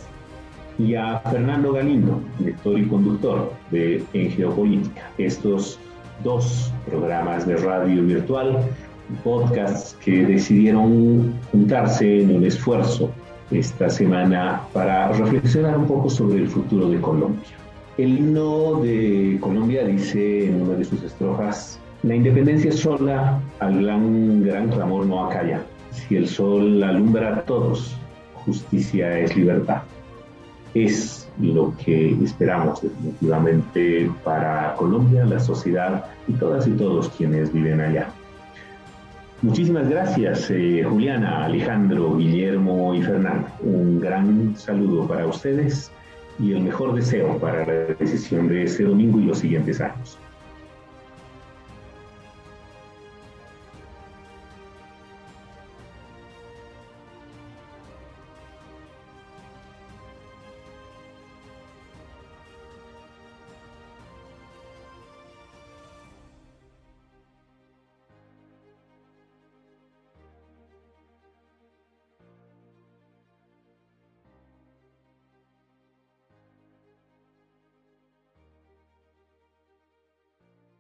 S1: y a Fernando Galindo, director y conductor de En Geopolítica. Estos dos programas de radio virtual podcasts que decidieron juntarse en un esfuerzo esta semana para reflexionar un poco sobre el futuro de Colombia. El himno de Colombia dice en una de sus estrofas, la independencia sola al gran, clamor no acalla. Si el sol alumbra a todos, justicia es libertad. Es lo que esperamos definitivamente para Colombia, la sociedad y todas y todos quienes viven allá. Muchísimas gracias, eh, Juliana, Alejandro, Guillermo y Fernando. Un gran saludo para ustedes y el mejor deseo para la decisión de este domingo y los siguientes años.